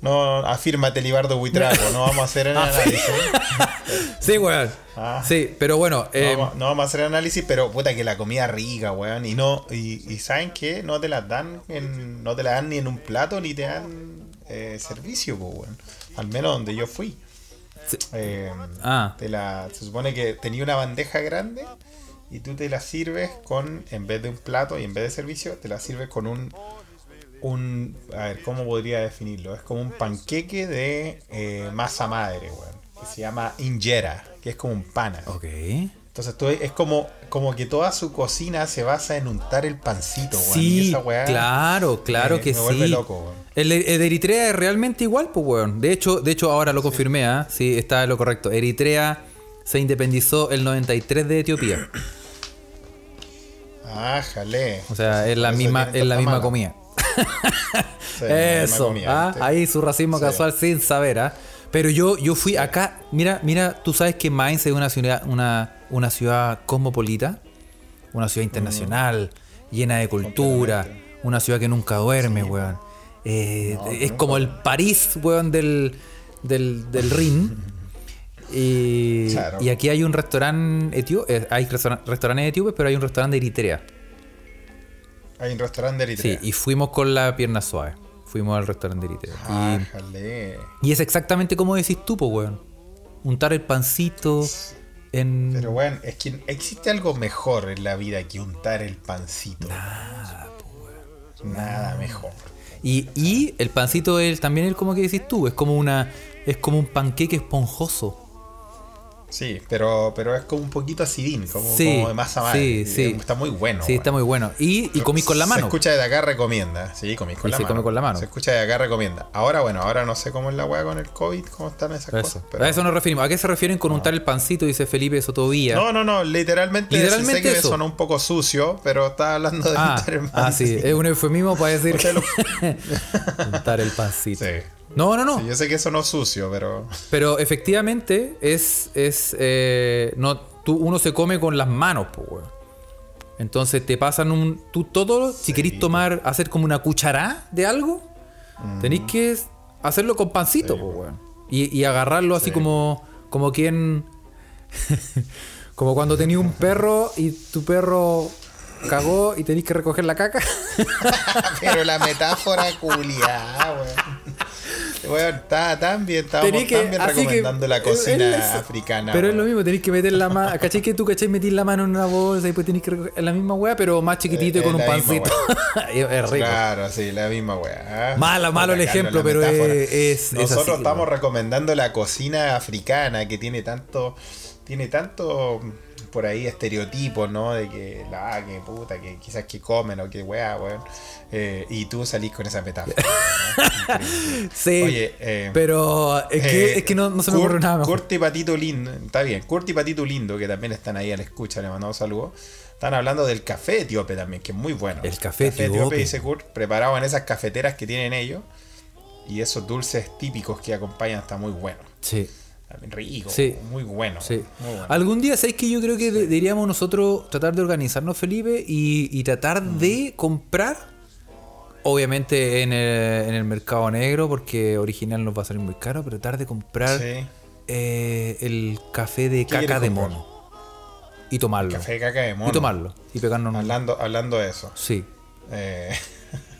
No, afírmate, Libardo Buitrago. No vamos a hacer el análisis. Sí, weón. Ah. Sí, pero bueno. No, em, vamos, no vamos a hacer análisis, pero puta que la comida rica, weón. Y no, y, y saben que no te las dan en, no te la dan ni en un plato ni te dan eh, servicio, weón. Al menos donde yo fui. Sí. Eh, Ah. te la, se supone que tenía una bandeja grande y tú te la sirves con, en vez de un plato y en vez de servicio, te la sirves con un, un, a ver, ¿cómo podría definirlo? Es como un panqueque de eh, masa madre, weón, que se llama injera, que es como un pana. ok. Entonces tú, es como, como que toda su cocina se basa en untar el pancito, weón. y Sí, esa weá claro, claro me- que me vuelve sí. loco, weón. el, el de Eritrea es realmente igual, pues, weón. De hecho, de hecho ahora lo confirmé, ¿ah? Sí, está lo correcto. Eritrea se independizó el 93 de Etiopía. Ah, jale. O sea, es la misma, es la misma mala. comida. Sí, Eso, ¿ah? ahí su racismo Sí. casual sin saber, ¿ah? Pero yo, yo fui acá, mira, mira, tú sabes que Mainz es una ciudad, una, una ciudad cosmopolita, una ciudad internacional, llena de cultura, una ciudad que nunca duerme, weón. Eh, es como el París, weón, del, del, del Rin. Y, Claro. y aquí hay un restaurante etíope, hay restauran- restaurantes etíopes, pero hay un restaurante de Eritrea. Hay un restaurante de Sí, Eritrea. y fuimos con la pierna suave. Fuimos al restaurante de Eritrea. Ah. Y-. Y, es exactamente como decís tú, po, weón. Untar el pancito en. Pero bueno, es que existe algo mejor en la vida que untar el pancito. Nada, Nada mejor. Y, y el pancito es también es como que decís tú, es como una. Es como un panqueque esponjoso. Sí, pero, pero es como un poquito acidín, como, Sí, como de masa madre. sí, sí. Está muy bueno. sí, está muy bueno. Y, y comís con la Se mano. escucha de acá, recomienda. Sí, comís con Y la se mano. come con la mano. Se escucha de acá, recomienda. Ahora, bueno, ahora no sé cómo es la weá con el COVID, cómo están esas Eso. cosas. Pero... A eso nos referimos. ¿A qué se refieren con untar el pancito? Dice Felipe Sotovía. No, no, no, literalmente, Literalmente sé que eso. sonó un poco sucio, pero estaba hablando de ah, untar el ah, sí, pancito. es un eufemismo para decir untar el pancito. Sí. No, no, no. Sí, yo sé que sonó sucio, pero. Pero efectivamente es. es eh, no, tú, uno se come con las manos, pues, weón. Entonces te pasan un. Tú todo, si queréis tomar, hacer como una cucharada de algo, tenéis que hacerlo con pancito, pues, weón. Y, y agarrarlo así Sí. como. Como quien. como cuando tenías un perro y tu perro cagó y tenéis que recoger la caca. Pero la metáfora culiada, weón. Weón, está tan bien, estábamos Tenés que- tan bien que- recomendando la cocina es- africana. Pero es lo mismo, tenéis que meter la mano. ¿Cachai que tú, cachai? Metís la mano en una bolsa y después tenéis que recoger la misma weá, pero más chiquitito y Eh, con un pancito. es, rico. Claro, sí, la misma weá. Mala- malo el ejemplo, pero es- Nosotros así, estamos recomendando la cocina africana que tiene tanto. Tiene tanto por ahí estereotipos, ¿no? De que la ah, que puta, que quizás que comen o que weá, weón. Eh, y tú salís con esa metáfora. Sí, Oye, eh, pero es que, Eh, es que no, no se me ocurre nada mejor. Y Patito Lindo, está bien. Kurt y Patito Lindo, que también están ahí a la escucha, le mandamos saludos. Están hablando del café etíope también, que es muy bueno. El café etíope. dice Kurt, preparado en esas cafeteras que tienen ellos. Y esos dulces típicos que acompañan está muy bueno. Sí, rico, Sí. muy bueno. sí. muy bueno. Algún día, ¿sabéis que yo creo que de- deberíamos nosotros tratar de organizarnos, Felipe, y, y tratar Mm. de comprar, obviamente en el, en el mercado negro, porque original nos va a salir muy caro, pero tratar de comprar eh, el café de caca de comprar? mono. Y tomarlo. Café de caca de mono. Y tomarlo. Y pegarnos. Hablando, hablando de eso. Sí. Eh,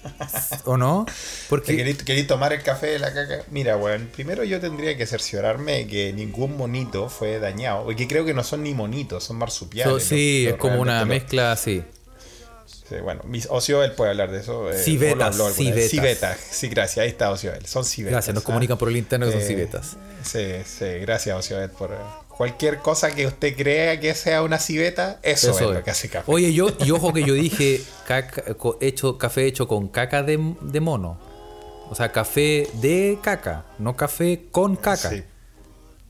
¿O no? ¿te Porque. queréis, queréis tomar el café de la caca? Mira, weón, primero yo tendría que cerciorarme que ningún monito fue dañado. Porque creo que no son ni monitos, son marsupiales. so- sí, los es como una mezcla así. Sí, bueno, Ocioel puede hablar de eso. eh, lo. Civetas, sí, gracias, ahí está Ocioel. Son civetas. Gracias, nos ¿ah? comunican por el interno que son Eh, civetas. Sí, sí, gracias Ocioel por eh, cualquier cosa que usted crea que sea una civeta, eso, Eso es, es. lo que hace café. Oye, yo, y ojo que yo dije caca- hecho, café hecho con caca de, de mono. O sea, café de caca, no café con caca. Sí.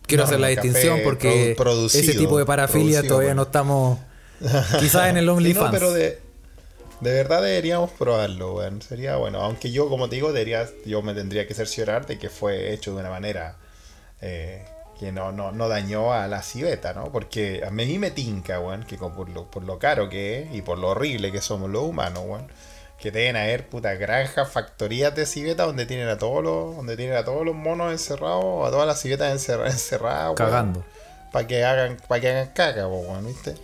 Quiero No, hacer la distinción porque produ- ese tipo de parafilia todavía no estamos. Quizás en el Sí, OnlyFans. no, pero de, de verdad deberíamos probarlo, weón. Sería bueno. Aunque yo, como te digo, debería, yo me tendría que cerciorar de que fue hecho de una manera eh, que no, no, no dañó a la civeta, ¿no? Porque a mí me tinca, weón, que por lo, por lo caro que es y por lo horrible que somos los humanos, weón. Que deben haber puta granjas, factorías de civeta donde tienen a todos los, donde tienen a todos los monos encerrados, a todas las civetas encerra- encerradas, weón Cagando. para que hagan para que hagan caca, weón, ¿viste?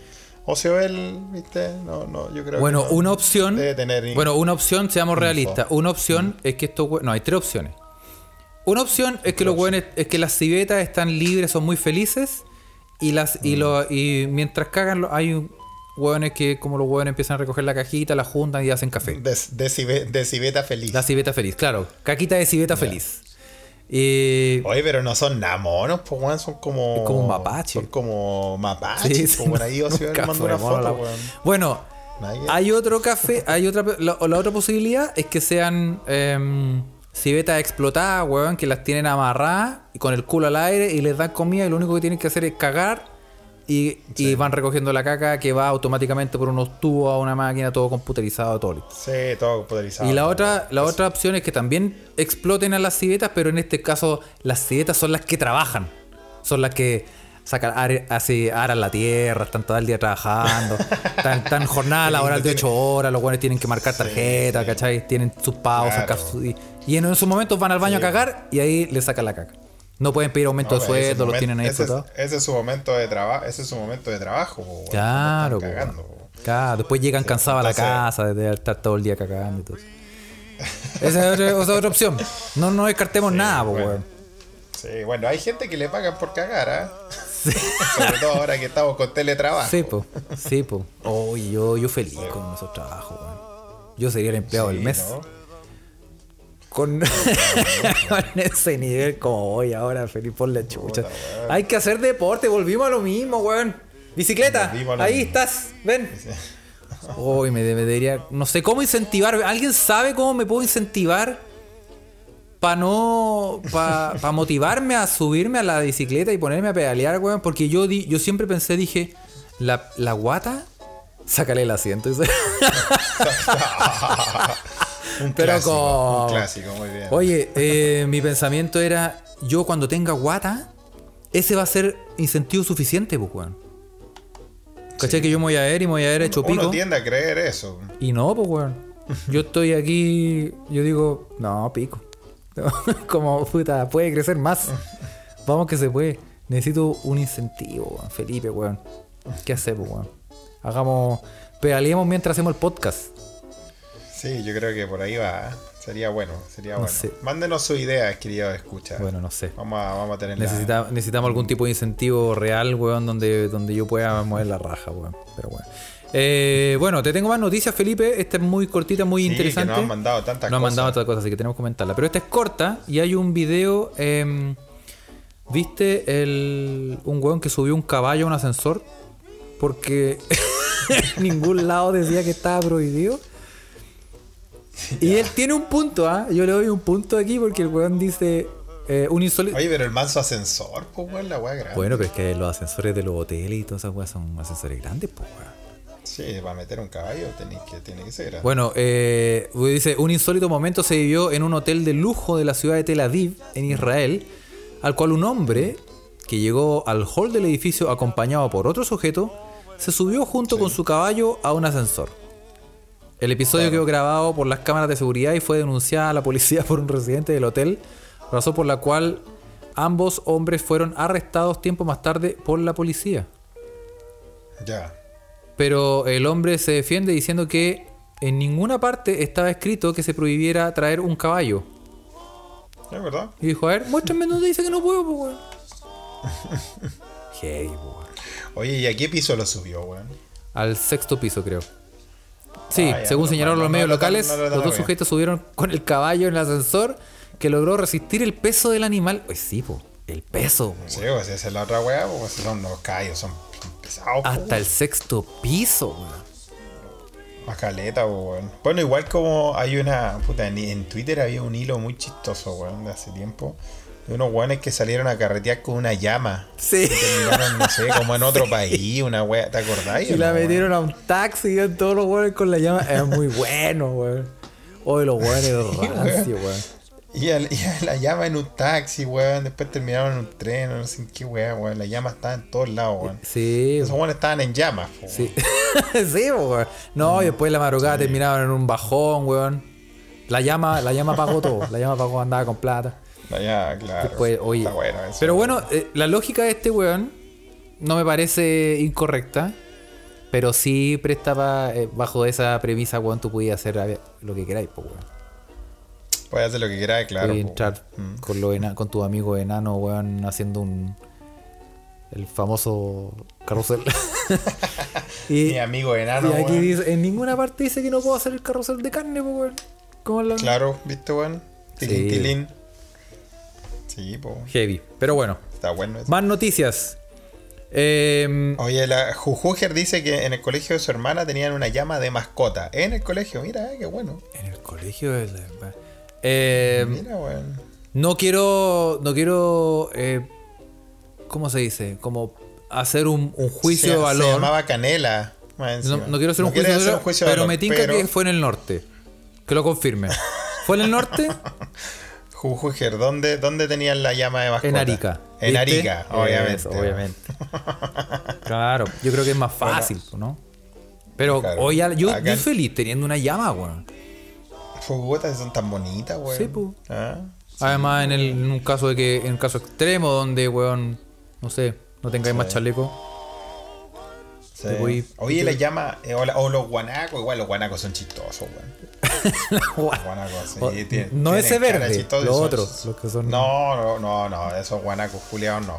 Ocioel, ¿viste? No, no, yo creo Bueno, que no- una opción. debe tener Bueno, una opción, seamos realistas. Una opción es que estos hue- No, hay tres opciones. Una opción es que los hueones, es que las civetas están libres, son muy felices. Y las, y Mm. lo, y mientras cagan, hay un- hueones que, como los hueones empiezan a recoger la cajita, la juntan y hacen café. de, de, de civeta feliz. La civeta feliz, claro. Caquita de civeta feliz. Y. Oye, pero no son nada monos, pues weón, son como Es como mapache. Son como mapaches, Sí, por ahí mandó de una foto, la- weón. Bueno, Nadie- hay otro café, hay otra, la, la otra posibilidad es que sean em, civetas explotadas, weón, que las tienen amarradas y con el culo al aire y les dan comida y lo único que tienen que hacer es cagar y, y van recogiendo la caca que va automáticamente por unos tubos a una máquina, todo computerizado, todo listo. Sí, todo computarizado. Y la otra, la otra opción es que también exploten a las civetas, pero en este caso las civetas son las que trabajan. Son las que Saca, ar- así, aran la tierra, están todo el día trabajando, están, están jornada laboral de 8 horas, los buenos tienen que marcar tarjeta, ¿cachai? Tienen sus pausas, Claro. y, y en esos momentos van al baño a cagar y ahí le sacan la caca. No pueden pedir aumento No, de sueldo, el los tienen ahí ese es, explotados. ese es su momento de trabajo, ese es su momento de trabajo, po, Claro, po. cagando, po. Claro, después llegan cansados a la casa de estar todo el día cagando y todo. Esa es otra, opción. No nos descartemos nada, po, bueno. weón. Sí, bueno, hay gente que le pagan por cagar, ¿ah? Sobre todo ahora que estamos con teletrabajo. Sí, po. Sí, po. Oye, yo, yo feliz con esos trabajos, weón. Yo sería el empleado del mes. ¿no? Con, con ese nivel como voy ahora, feliz por la chucha. Puta. Hay que hacer deporte, volvimos a lo mismo, weón. Bicicleta, ahí mismo. estás, ven. Uy, me, me debería. No sé cómo incentivar. ¿Alguien sabe cómo me puedo incentivar para no. para motivarme a subirme a la bicicleta y ponerme a pedalear, weón? Porque yo, di, yo siempre pensé, dije, la, la guata, sácale el asiento. y se- un Pero clásico, como- un clásico, muy bien. Oye, eh, mi pensamiento era: yo cuando tenga guata, ese va a ser incentivo suficiente, pues, weón. ¿Cachai? Que yo me voy a ver y me voy a ver hecho pico. Uno tiende a creer eso. Y no, pues, weón. Yo estoy aquí, yo digo, no, pico. Como, puta, puede crecer más. Vamos que se puede. Necesito un incentivo, weón. Felipe, weón. ¿Qué hacemos, weón? Hagamos, pedaleemos mientras hacemos el podcast. Sí, yo creo que por ahí va. ¿eh? Sería bueno, sería No bueno. sé. Mándenos sus ideas, queridos escuchas. Bueno, no sé. Vamos a, vamos a tener Necesita- necesitamos algún tipo de incentivo real, weón, donde, donde yo pueda mover la raja, weón. Pero bueno. Eh, bueno, te tengo más noticias, Felipe. Esta es muy cortita, muy Sí, que interesante. nos han mandado tantas Nos han cosas. mandado otras cosas, así que tenemos que comentarla. Pero esta es corta y hay un video. em, ¿Viste el, un weón que subió un caballo a un ascensor? Porque en ningún lado decía que estaba prohibido. Y él tiene un punto, ¿ah? Yo le doy un punto aquí porque el weón dice eh, un insólito. Oye, pero el manso ascensor, pues, weón, la weá grande. Bueno, pero es que los ascensores de los hoteles y todas esas weas son ascensores grandes, pues weón. Sí, para meter un caballo tiene que, tiene que ser grande. Bueno, eh, dice, un insólito momento se vivió en un hotel de lujo de la ciudad de Tel Aviv, en Israel, al cual un hombre que llegó al hall del edificio acompañado por otro sujeto, se subió junto con su caballo a un ascensor. El episodio quedó grabado por las cámaras de seguridad y fue denunciada a la policía por un residente del hotel, razón por la cual ambos hombres fueron arrestados tiempo más tarde por la policía. Ya. Pero el hombre se defiende diciendo que en ninguna parte estaba escrito que se prohibiera traer un caballo. ¿Es verdad? Y dijo, a ver, muéstrame donde dice que no puedo, pues, weón. Hey, weón. Oye, ¿y a qué piso lo subió, weón? Al sexto piso, creo. Sí, Ah, según no, señalaron no, los no medios locales, los dos sujetos subieron con el caballo en el ascensor que logró resistir el peso del animal. Pues sí, po, el peso. Sí, pues esa es la otra weá, pues son los caballos, son pesados. pues, Hasta el sexto piso, weón. Más caleta, pues, weón. Bueno, igual como hay una. Puta, en, Twitter había un hilo muy chistoso, weón, de hace tiempo. De unos weones que salieron a carretear con una llama. Sí. Terminaron, no sé, como en otro país, una wea. ¿Te acordáis? Y la no, weón? metieron a un taxi y todos los weones con la llama. Era muy bueno, weón. Hoy los weones rancios, weón. Y, a, y a la llama en un taxi, weón. Después terminaron en un tren, no sé en qué weá, weón. La llama estaba en todos lados, weón. Sí, Esos weones estaban en llamas, weón. sí. sí, weón. No, y después la madrugada terminaron en un bajón, weón. La llama, la llama pagó todo. La llama pagó, andaba con plata. La llama, claro. Después, oye. Está bueno eso. pero bueno, eh, la lógica de este weón no me parece incorrecta. Pero sí presta pa- eh, bajo esa premisa, weón, tú podías hacer lo que queráis, pues, weón. Puedes hacer lo que quieras, claro. Po, entrar. Mm. con, los ena- con tu amigo enano, weón, haciendo un. El famoso carrusel. y, Mi amigo enano, y aquí weón. dice, en ninguna parte dice que no puedo hacer el carrusel de carne, weón. ¿Cómo la... Claro, ¿viste, weón? Tilín, Sí. tilín. Sí, po. Heavy. Pero bueno, Está bueno eso. más noticias. Eh, Oye, la Jujuger dice que en el colegio de su hermana tenían una llama de mascota. En el colegio, mira, eh, qué bueno. en el colegio. de la- Eh, Mira, no quiero. No quiero. eh, ¿Cómo se dice? Como hacer un, un juicio Se- de valor. Se llamaba Canela. No, quiero hacer un, juicio, de hacer valor, un juicio de pero me tinca pero que fue en el norte. Que lo confirme. ¿Fue en el norte? Jujuger, ¿dónde, ¿dónde tenían la llama de mascota? En Arica. En. Arica, obviamente. Obviamente. claro, yo creo que es más fácil, ¿no? Pero Claro. oye, yo, yo feliz teniendo una llama, weón. Son tan bonitas, weón. Sí, pu. Ah, Además, en, el, en un caso de que, en un caso extremo donde, weón, no sé, no tengáis más chaleco. sí. Voy- Oye, la llama, eh, o, la- o los guanacos, igual los guanacos son chistosos, weón. Los guanacos, sí. O- tienen- no tienen ese verde, los otros, los que son- No, no, no, no, esos guanacos culiados no.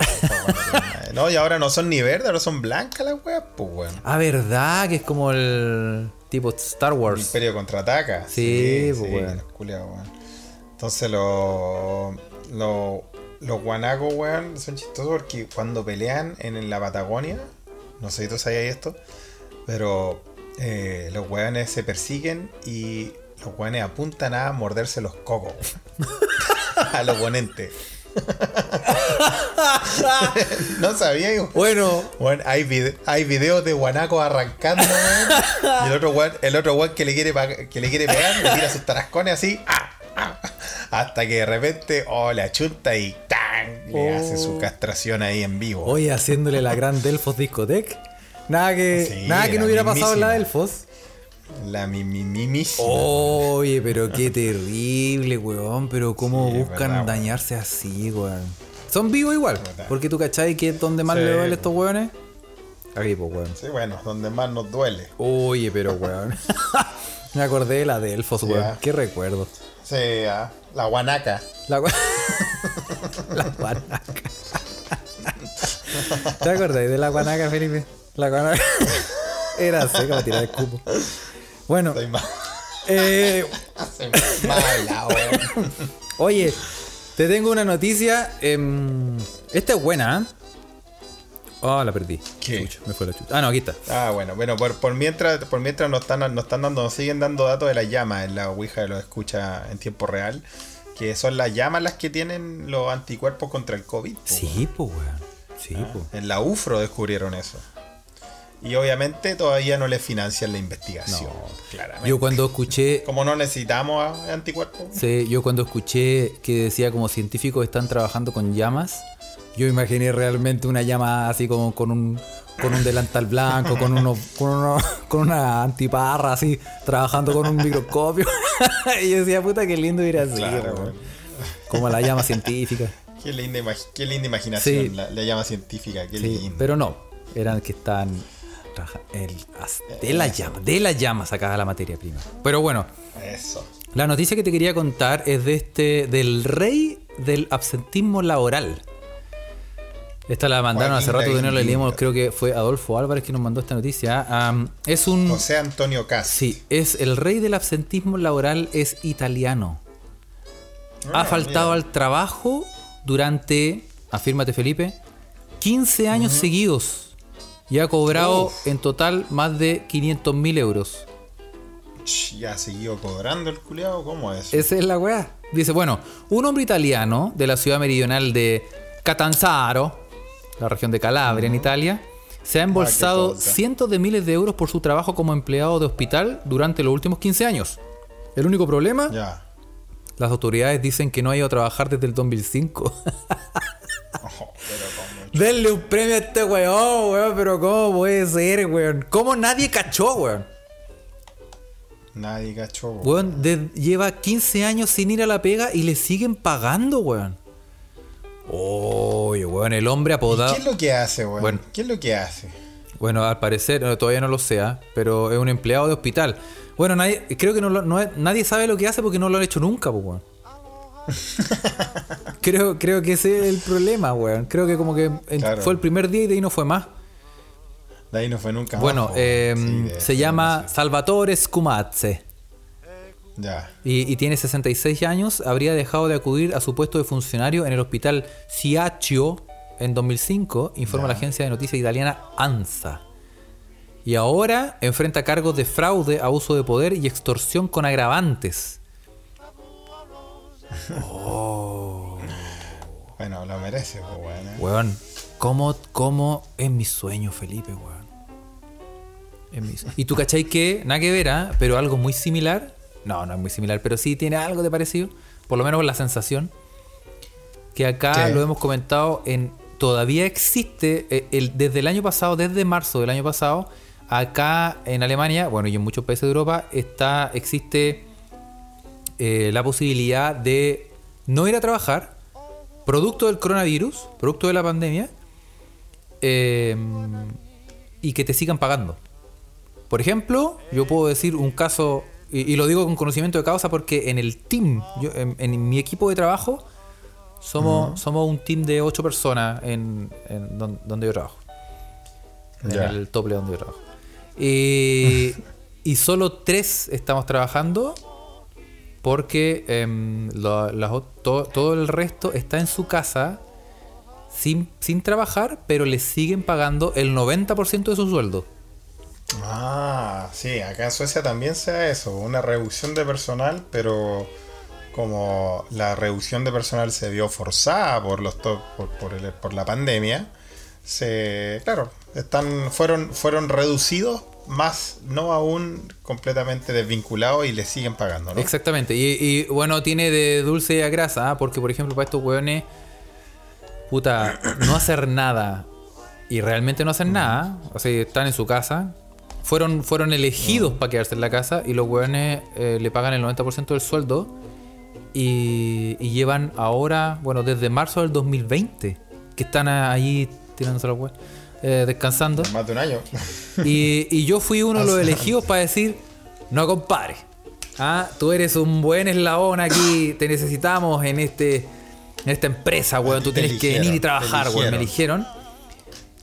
No, y ahora no son ni verdes, ahora son blancas las weas, pues, weón. Ah, ¿verdad? Que es como el tipo Star El Wars. Imperio contraataca. Sí, pues, weón. los culiados, weón. Entonces los los los guanacos, weón, son chistosos porque cuando pelean en la Patagonia, no sé si tú sabías esto, pero eh, los weones se persiguen y los weones apuntan a morderse los cocos. al oponente. No sabía. Bueno, Weón, hay, vide- hay videos de guanacos arrancando. Y el otro weón, el otro weón que le quiere que le quiere pegar, le tira sus tarascones así. ¡ah! ¡ah! Hasta que de repente, oh, le achunta y ¡tan! Le Oh. hace su castración ahí en vivo. oye, haciéndole la gran Delfos Discotec. Nada que, Sí, nada que la no hubiera pasado en la. Delfos. La mi, mi- mimísima. Oye, pero qué terrible, weón. Pero cómo Sí, buscan verdad, weón. dañarse así, weón. Son vivos igual. Porque tú cachai que es donde más Sí, le duele a estos weones. Aquí, pues, weón. Sí, bueno, donde más nos duele. Oye, pero weón. Me acordé de la Delfos, weón. ah. Qué recuerdo. Sí, ah, la guanaca. La, gua- la guanaca. ¿Te acordáis de la guanaca, Felipe? La guanaca. Era seca para tirar el cupo. Bueno, mal. eh, Estoy mala, weón. oye, te tengo una noticia. em, esta es buena, ¿eh? Oh, la perdí. ¿Qué? Chucha, me fue la chucha. Ah, no, aquí está. Ah, bueno, bueno, por, por mientras, por mientras nos están, nos están dando, nos siguen dando datos de las llamas en la Ouija lo escucha en tiempo real. Que son las llamas las que tienen los anticuerpos contra el COVID. po, Sí, pues, weón. Sí, pues. En la UFRO descubrieron eso. Y obviamente todavía no les financian la investigación. No. claramente. Yo cuando escuché Como no necesitamos anticuerpos. Sí, yo cuando escuché que decía como científicos están trabajando con llamas, yo imaginé realmente una llama así como con un con un delantal blanco, con uno, con uno, con una antiparra así, trabajando con un microscopio. y yo decía, puta, qué lindo ir así, Claro. Como la llama científica. Qué linda, qué linda imaginación Sí. la, la llama científica. Qué Sí, lindo. pero no, eran que están trabaja- el- as- de la llama, de la llama sacada la materia prima. Pero bueno, Eso. La noticia que te quería contar es de este del rey del absentismo laboral. Esta la mandaron Joaquín hace rato que no la leímos, creo que fue Adolfo Álvarez que nos mandó esta noticia. Am, es un José Antonio Cas. sí, es el rey del absentismo laboral es italiano. ha Ah, faltado mira. al trabajo durante, afírmate Felipe, 15 años seguidos y ha cobrado Uf. en total más de 500 mil euros. Ya ha seguido cobrando el culiado. ¿Cómo es? Esa es la weá. Dice, bueno, un hombre italiano de la ciudad meridional de Catanzaro, la región de Calabria en Italia, se ha embolsado cosa. cientos de miles de euros por su trabajo como empleado de hospital durante los últimos 15 años. El único problema, Ya. las autoridades dicen que no ha ido a trabajar desde el 2005. Denle un premio a este weón, weón, pero ¿cómo puede ser, weón? ¿Cómo nadie cachó, weón? Nadie cachó. weón. Weón, de- lleva 15 años sin ir a la pega y le siguen pagando, weón. Oye, weón, el hombre ¿Y apodado. ¿Qué es lo que hace, weón? Bueno. ¿Qué es lo que hace? Bueno, al parecer, no, todavía no lo sea, pero es un empleado de hospital. Bueno, nadie, creo que no, no nadie sabe lo que hace porque no lo han hecho nunca, pues, weón. creo, creo que ese es el problema, weón. Creo que como que Claro. fue el primer día y de ahí no fue más. De ahí no fue nunca más, Bueno, eh, weón. Sí, de- se llama Salvatore Scumazze. Ya. Y, y tiene 66 años, habría dejado de acudir a su puesto de funcionario en el hospital Ciaccio en 2005, informa la agencia de noticias italiana ANSA. Y ahora enfrenta cargos de fraude, abuso de poder y extorsión con agravantes. Bueno, lo merece, po, weón. eh. Weón, ¿cómo, cómo es mi sueño, Felipe, weón? Es mi- Y tú cachai que, nada que ver, ¿ah? pero algo muy similar No, no es muy similar, pero sí tiene algo de parecido. Por lo menos la sensación. Que acá Sí. lo hemos comentado en. Todavía existe, el, desde el año pasado, desde marzo del año pasado, acá en Alemania, bueno, y en muchos países de Europa, está, existe eh, la posibilidad de no ir a trabajar, producto del coronavirus, producto de la pandemia, eh, y que te sigan pagando. Por ejemplo, yo puedo decir un caso, y, y lo digo con conocimiento de causa porque en el team, yo- en, en mi equipo de trabajo, somos, somos un team de ocho personas en, en don- donde yo trabajo. En el tople donde yo trabajo. Y solo tres estamos trabajando porque em, todo el resto está en su casa sin, sin trabajar, pero le siguen pagando el 90% de su sueldo. Ah, sí, acá en Suecia también se da eso, una reducción de personal, pero como la reducción de personal se vio forzada por los to- por, por el- por la pandemia, se claro, están fueron fueron reducidos, más no aún completamente desvinculados y le siguen pagando, ¿no? Exactamente. Y, y, bueno, tiene de dulce y a grasa, ¿ah? porque por ejemplo para estos hueones, puta, no hacer nada y realmente no hacer nada, o sea, están en su casa, fueron, fueron elegidos para quedarse en la casa y los hueones eh, le pagan el 90% del sueldo y, y llevan ahora, bueno, desde marzo del 2020, que están ahí tirándose los hueones, eh, descansando. Más de un año. Y, y yo fui uno de los elegidos para decir, no compadre, ah, tú eres un buen eslabón aquí, te necesitamos en este en esta empresa, weón, tú tienes que venir y trabajar, weón, me eligieron.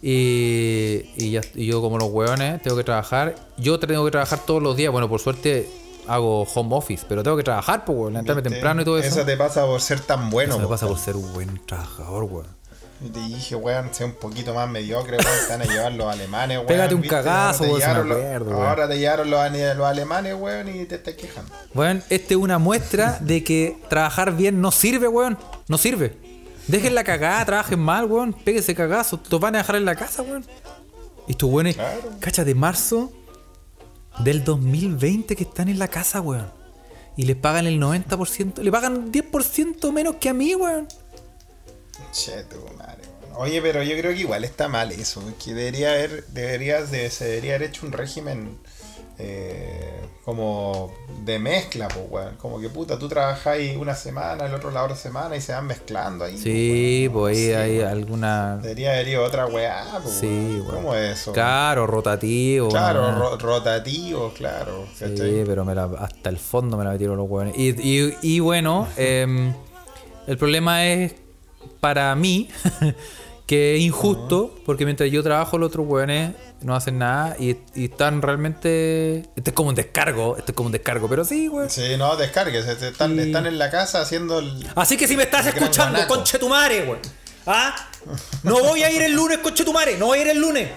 Y, y, ya- y yo como los weones tengo que trabajar, yo tengo que trabajar todos los días, bueno, por suerte hago home office, pero tengo que trabajar, pues, weón, levantarme temprano y todo eso. Eso te pasa por ser tan bueno. Eso me po. pasa por ser un buen trabajador, weón. Te dije, weón, sé un poquito más mediocre, weón, te van a llevar los alemanes, weón. Pégate un ¿viste? cagazo, Ahora te weón, si me llevaron los- acuerdo, weón. Ahora te llevaron los, ane- los alemanes, weón, y te estás quejando. Weón, este es una muestra de que trabajar bien no sirve, weón. No sirve. Dejen la cagada, trabajen mal, weón. Péguese cagazo. Te van a dejar en la casa, weón. Y estos weones, Claro. cacha, de marzo del 2020 que están en la casa, weón. Y les pagan el 90%. Le pagan 10% menos que a mí, weón. Che, weón. Oye, pero yo creo que igual está mal eso. Que debería haber, debería, de- se debería haber hecho un régimen eh, como de mezcla, pues, weón. Como que puta, tú trabajáis una semana, el otro la otra semana y se van mezclando ahí. Sí, pues, ahí hay weón. alguna. Debería haber ido otra weá, pues, Sí, weón. ¿Cómo es eso? Claro, rotativo. Claro, ro- rotativo, claro. Sí, ¿cachai? pero me la- hasta el fondo me la metieron los hueones. Y, y- y bueno, em, el problema es para mí que es injusto, porque mientras yo trabajo, los otros hueones no hacen nada y, y están realmente. Este es como un descargo, este es como un descargo, pero sí, weón. Sí, no, descargues. Están, Sí. están en la casa haciendo el. Así que si me estás escuchando, conchetumare, weón. ¿Ah? No voy a ir el lunes, conchetumare, no voy a ir el lunes.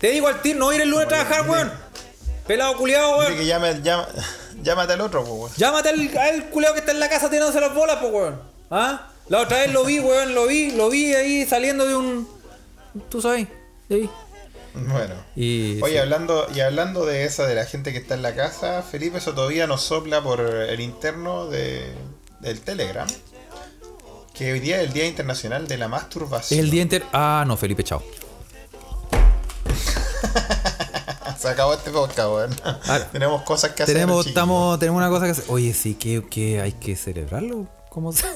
Te digo al tiro, no voy a ir el lunes a trabajar, weón. Pelado culiado, weón. Dile que llame, llámate al otro, pues, weón. Llámate al, al culeado que está en la casa tirándose las bolas, pues, weón. ¿Ah? La otra vez lo vi, weón, lo vi, lo vi ahí saliendo de un. Tú sabes, de ahí. Bueno. Y. Oye, sí. hablando, y hablando de esa, de la gente que está en la casa, Felipe, eso todavía nos sopla por el interno de, del Telegram. Que hoy día es el Día Internacional de la Masturbación. El día entero. Ah, no, Felipe, chao. Se acabó este podcast, weón. tenemos cosas que hacer. Tenemos, chiquillos. estamos, tenemos una cosa que hacer. Oye, sí, que, que hay que celebrarlo. ¿Cómo se.?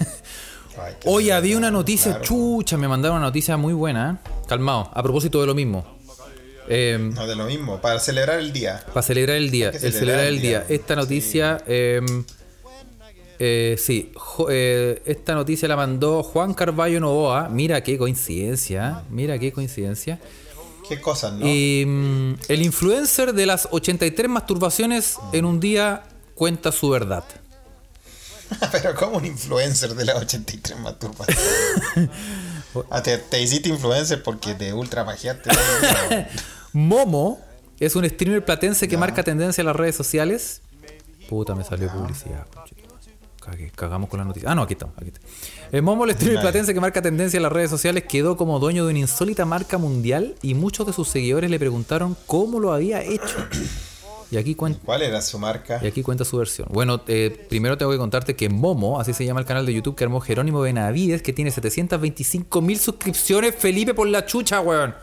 Ay, pena, había una noticia, claro. chucha, me mandaron una noticia muy buena. ¿eh? Calmado, a propósito de lo mismo. Eh, No, de lo mismo, para celebrar el día. Para celebrar el día, el celebrar el día. Esta noticia, eh, eh, sí, jo- eh, esta noticia la mandó Juan Carballo Novoa. Mira qué coincidencia, mira qué coincidencia. Qué cosas, ¿no? Y mm, el influencer de las 83 masturbaciones en un día cuenta su verdad. Pero como un influencer de las 83 masturbaciones. Ah, te, te hiciste influencer porque te ultra pajeaste. Momo es un streamer platense que marca tendencia en las redes sociales. Puta, me salió publicidad. cagamos con la noticia. Ah, no, aquí estamos. Aquí está. Eh, Momo, el streamer platense que marca tendencia en las redes sociales, quedó como dueño de una insólita marca mundial y muchos de sus seguidores le preguntaron cómo lo había hecho. Y aquí cuenta. ¿Cuál era su marca? Y aquí cuenta su versión. Bueno, eh, primero tengo que contarte que Momo, así se llama el canal de YouTube que armó Jerónimo Benavides, que tiene 725 mil suscripciones. Felipe por la chucha, weón.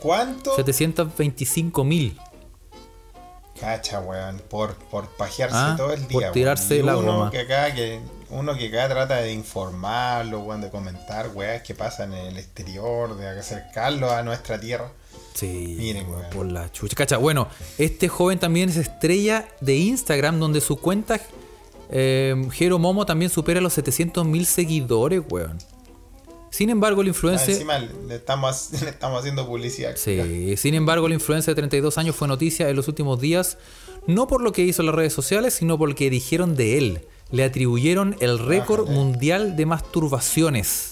¿Cuánto? 725 mil. Cacha, weón. Por, por pajearse Ah, todo el día. por weón. tirarse Y la uno goma. que acá, que uno que acá trata de informarlo, weón, de comentar weas que pasan en el exterior, de acercarlo a nuestra tierra. Sí, Miren, weón, weón. por la chucha. Cacha, bueno, este joven también es estrella de Instagram, donde su cuenta eh, Jero Momo también supera los 700 mil seguidores, weón. Sin embargo, el Ah, influencer. encima le estamos, le estamos haciendo publicidad. Sí, sin embargo, el influencer de 32 años fue noticia en los últimos días, no por lo que hizo en las redes sociales, sino por lo que dijeron de él. Le atribuyeron el récord mundial de masturbaciones.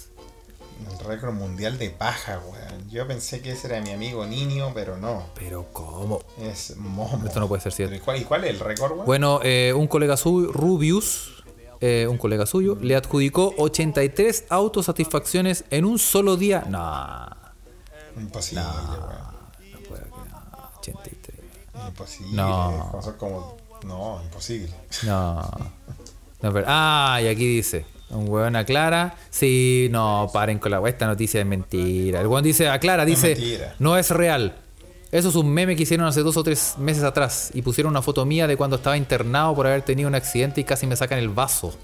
Récord mundial de paja, weón. Yo pensé que ese era mi amigo Niño, pero no. Pero, ¿cómo? Es Momo. Esto no puede ser cierto. ¿Y cuál, y cuál es el récord, weón? Bueno, eh, un colega suyo, Rubius, eh, un colega suyo, le adjudicó 83 autosatisfacciones en un solo día. No, Imposible, weón. no puede que no, 83. Imposible. No. Cosas como. No, imposible. No. no pero- ah, y aquí dice. Un hueón aclara. Sí, no, paren con la wea, Esta noticia es mentira. El hueón dice, aclara, dice. mentira. No es real. Eso es un meme que hicieron hace dos o tres meses atrás. Y pusieron una foto mía de cuando estaba internado por haber tenido un accidente y casi me sacan el vaso.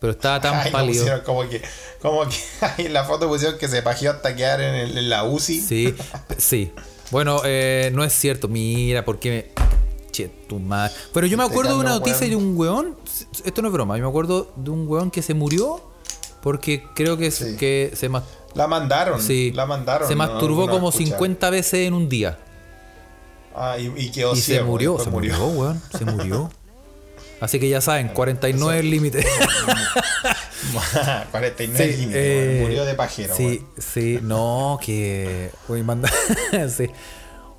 Pero estaba tan Ay, pálido. pusieron como que. Como que. Ay, en la foto pusieron que se pajeó hasta quedar en, el- en la UCI. Sí, sí. Bueno, eh, no es cierto. Mira, porque me. Che, tu madre. Pero yo me Este acuerdo de una noticia weón. de un weón. Esto no es broma. Yo me acuerdo de un weón que se murió porque creo que, Sí. que se, La mandaron. sí, La mandaron. se no- masturbó no como escucharon. 50 veces en un día. Ah, y, y quedó y se ciego, murió, después se murió, weón. Se murió. Así que ya saben, 49 es el límite. 49 Sí, límites, eh. Murió de pajero, Sí, weón. sí, no, que. Manda. sí.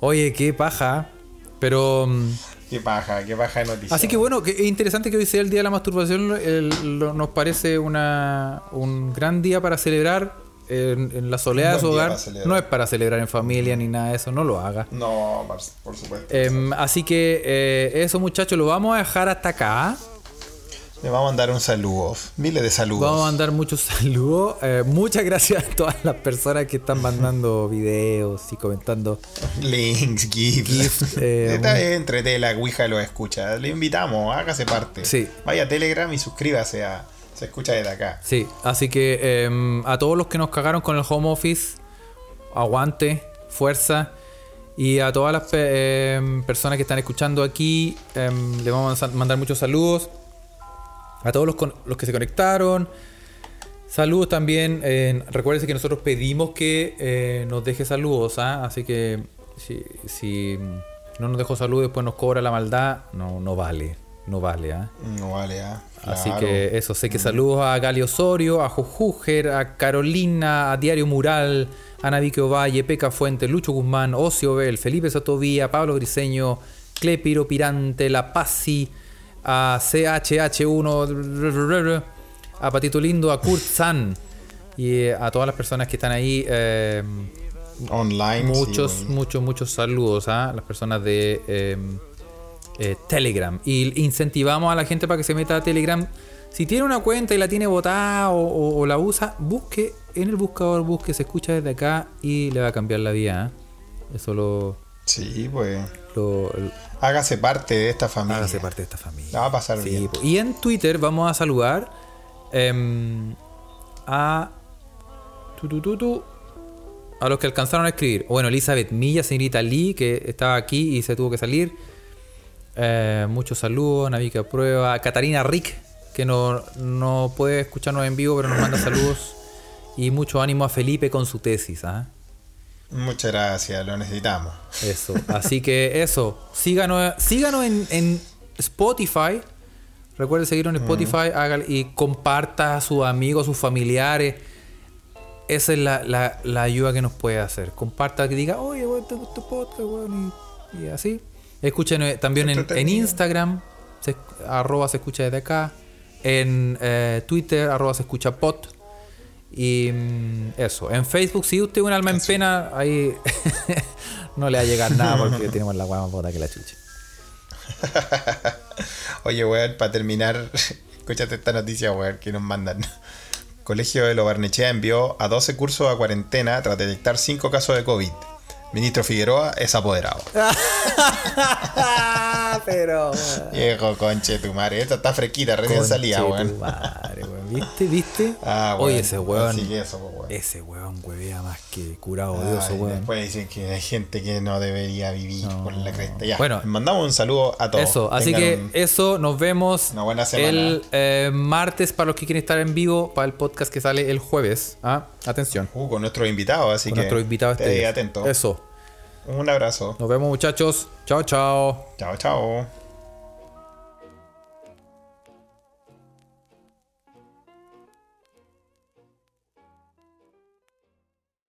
Oye, qué paja. Pero. mm, Qué paja, qué paja de noticia. Así que bueno, que es interesante que hoy sea el día de la masturbación. el- lo- nos parece una, un gran día para celebrar en, en la soledad de su hogar. No es para celebrar en familia ni nada de eso, no lo haga. No, por, por supuesto. Em, así que eh, eso muchachos, lo vamos a dejar hasta acá. Le vamos a mandar un saludo. Miles de saludos. Vamos a mandar muchos saludos. Eh, muchas gracias a todas las personas que están mandando videos y comentando. Links, GIFs. GIFs, eh, Esta vez entrete la Ouija lo escucha. Le invitamos, hágase parte. Sí. Vaya a Telegram y suscríbase a Se escucha desde acá. Sí, así que em, a todos los que nos cagaron con el home office, aguante, fuerza. Y a todas las pe- em, personas que están escuchando aquí, em, le vamos a mandar muchos saludos. A todos los, con- los que se conectaron. Saludos también. eh, recuérdense que nosotros pedimos que eh, nos deje saludos, ¿ah? Así que si, si no nos dejó saludos después nos cobra la maldad, no, no vale. No vale, ¿ah? No vale, ah. Así que eso, sé que saludos a Gali Osorio, a Jojuger, a Carolina, a Diario Mural, a Navique Ovalle, Peca Fuente, Lucho Guzmán, Ocio Bel, Felipe Sotovía, Pablo Griseño, Clepiro Pirante, La Pazzi, a CHH1, a Patito Lindo, a Kurt San y eh, a todas las personas que están ahí. eh, Online. muchos, sí, muchos, muchos saludos a las personas de eh, eh, Telegram. Y incentivamos a la gente para que se meta a Telegram. Si tiene una cuenta y la tiene botada o, o- o la usa, busque en el buscador, busque, se escucha desde acá y le va a cambiar la vida. ¿eh? Eso lo, Sí, pues. lo- lo- Hágase parte de esta familia. hágase parte de esta familia. La va a pasar Sí, bien. po. y en Twitter vamos a saludar em, a tu, tu, tu, tu, a los que alcanzaron a escribir. Bueno, Elizabeth Milla, señorita Lee, que estaba aquí y se tuvo que salir. Eh, muchos saludos, Navica Prueba, Catarina Rick, que no, no puede escucharnos en vivo, pero nos manda saludos. Y mucho ánimo a Felipe con su tesis. ¿ah? Muchas gracias, lo necesitamos. Eso. Así que eso. Síganos, síganos en, en Spotify. Recuerde seguirnos en Spotify hágale- y comparta a sus amigos, a sus familiares. Esa es la, la- la ayuda que nos puede hacer. Comparta que diga, oye, weón, te gusta podcast, weón", y, y así. Escuchen eh, también en, en. Instagram, se, arroba se escucha desde acá. En eh, Twitter, arroba se escucha pot. Y mm, eso, en Facebook, si usted es un alma en pena, ahí no le va a llegar nada porque tenemos la guama más bota que la chucha. Oye, weón, para terminar, escúchate esta noticia, weón, que nos mandan. Colegio de Lobarnechea envió a 12 cursos a cuarentena tras detectar 5 casos de COVID. Ministro Figueroa es apoderado. Pero. Viejo conche tu madre, esta está fresquita, recién salía, Conche weón. tu madre, weón. ¿Viste? ¿Viste? Ah, Oye, weón. ese weón. Así que eso, pues, weón. Ese weón huevea más que curado de oso, Ay, weón. Después dicen que hay gente que no debería vivir por la cresta. Ya, Bueno. les mandamos un saludo a todos. Eso, así Tengan que eso, nos vemos Una buena semana. el eh, martes para los que quieren estar en vivo, para el podcast que sale el jueves. ¿ah? Atención, Uh, con nuestro invitado, así con que. nuestro invitado este. atento. Eso, Un abrazo. nos vemos muchachos. Chao, chao. Chao, chao.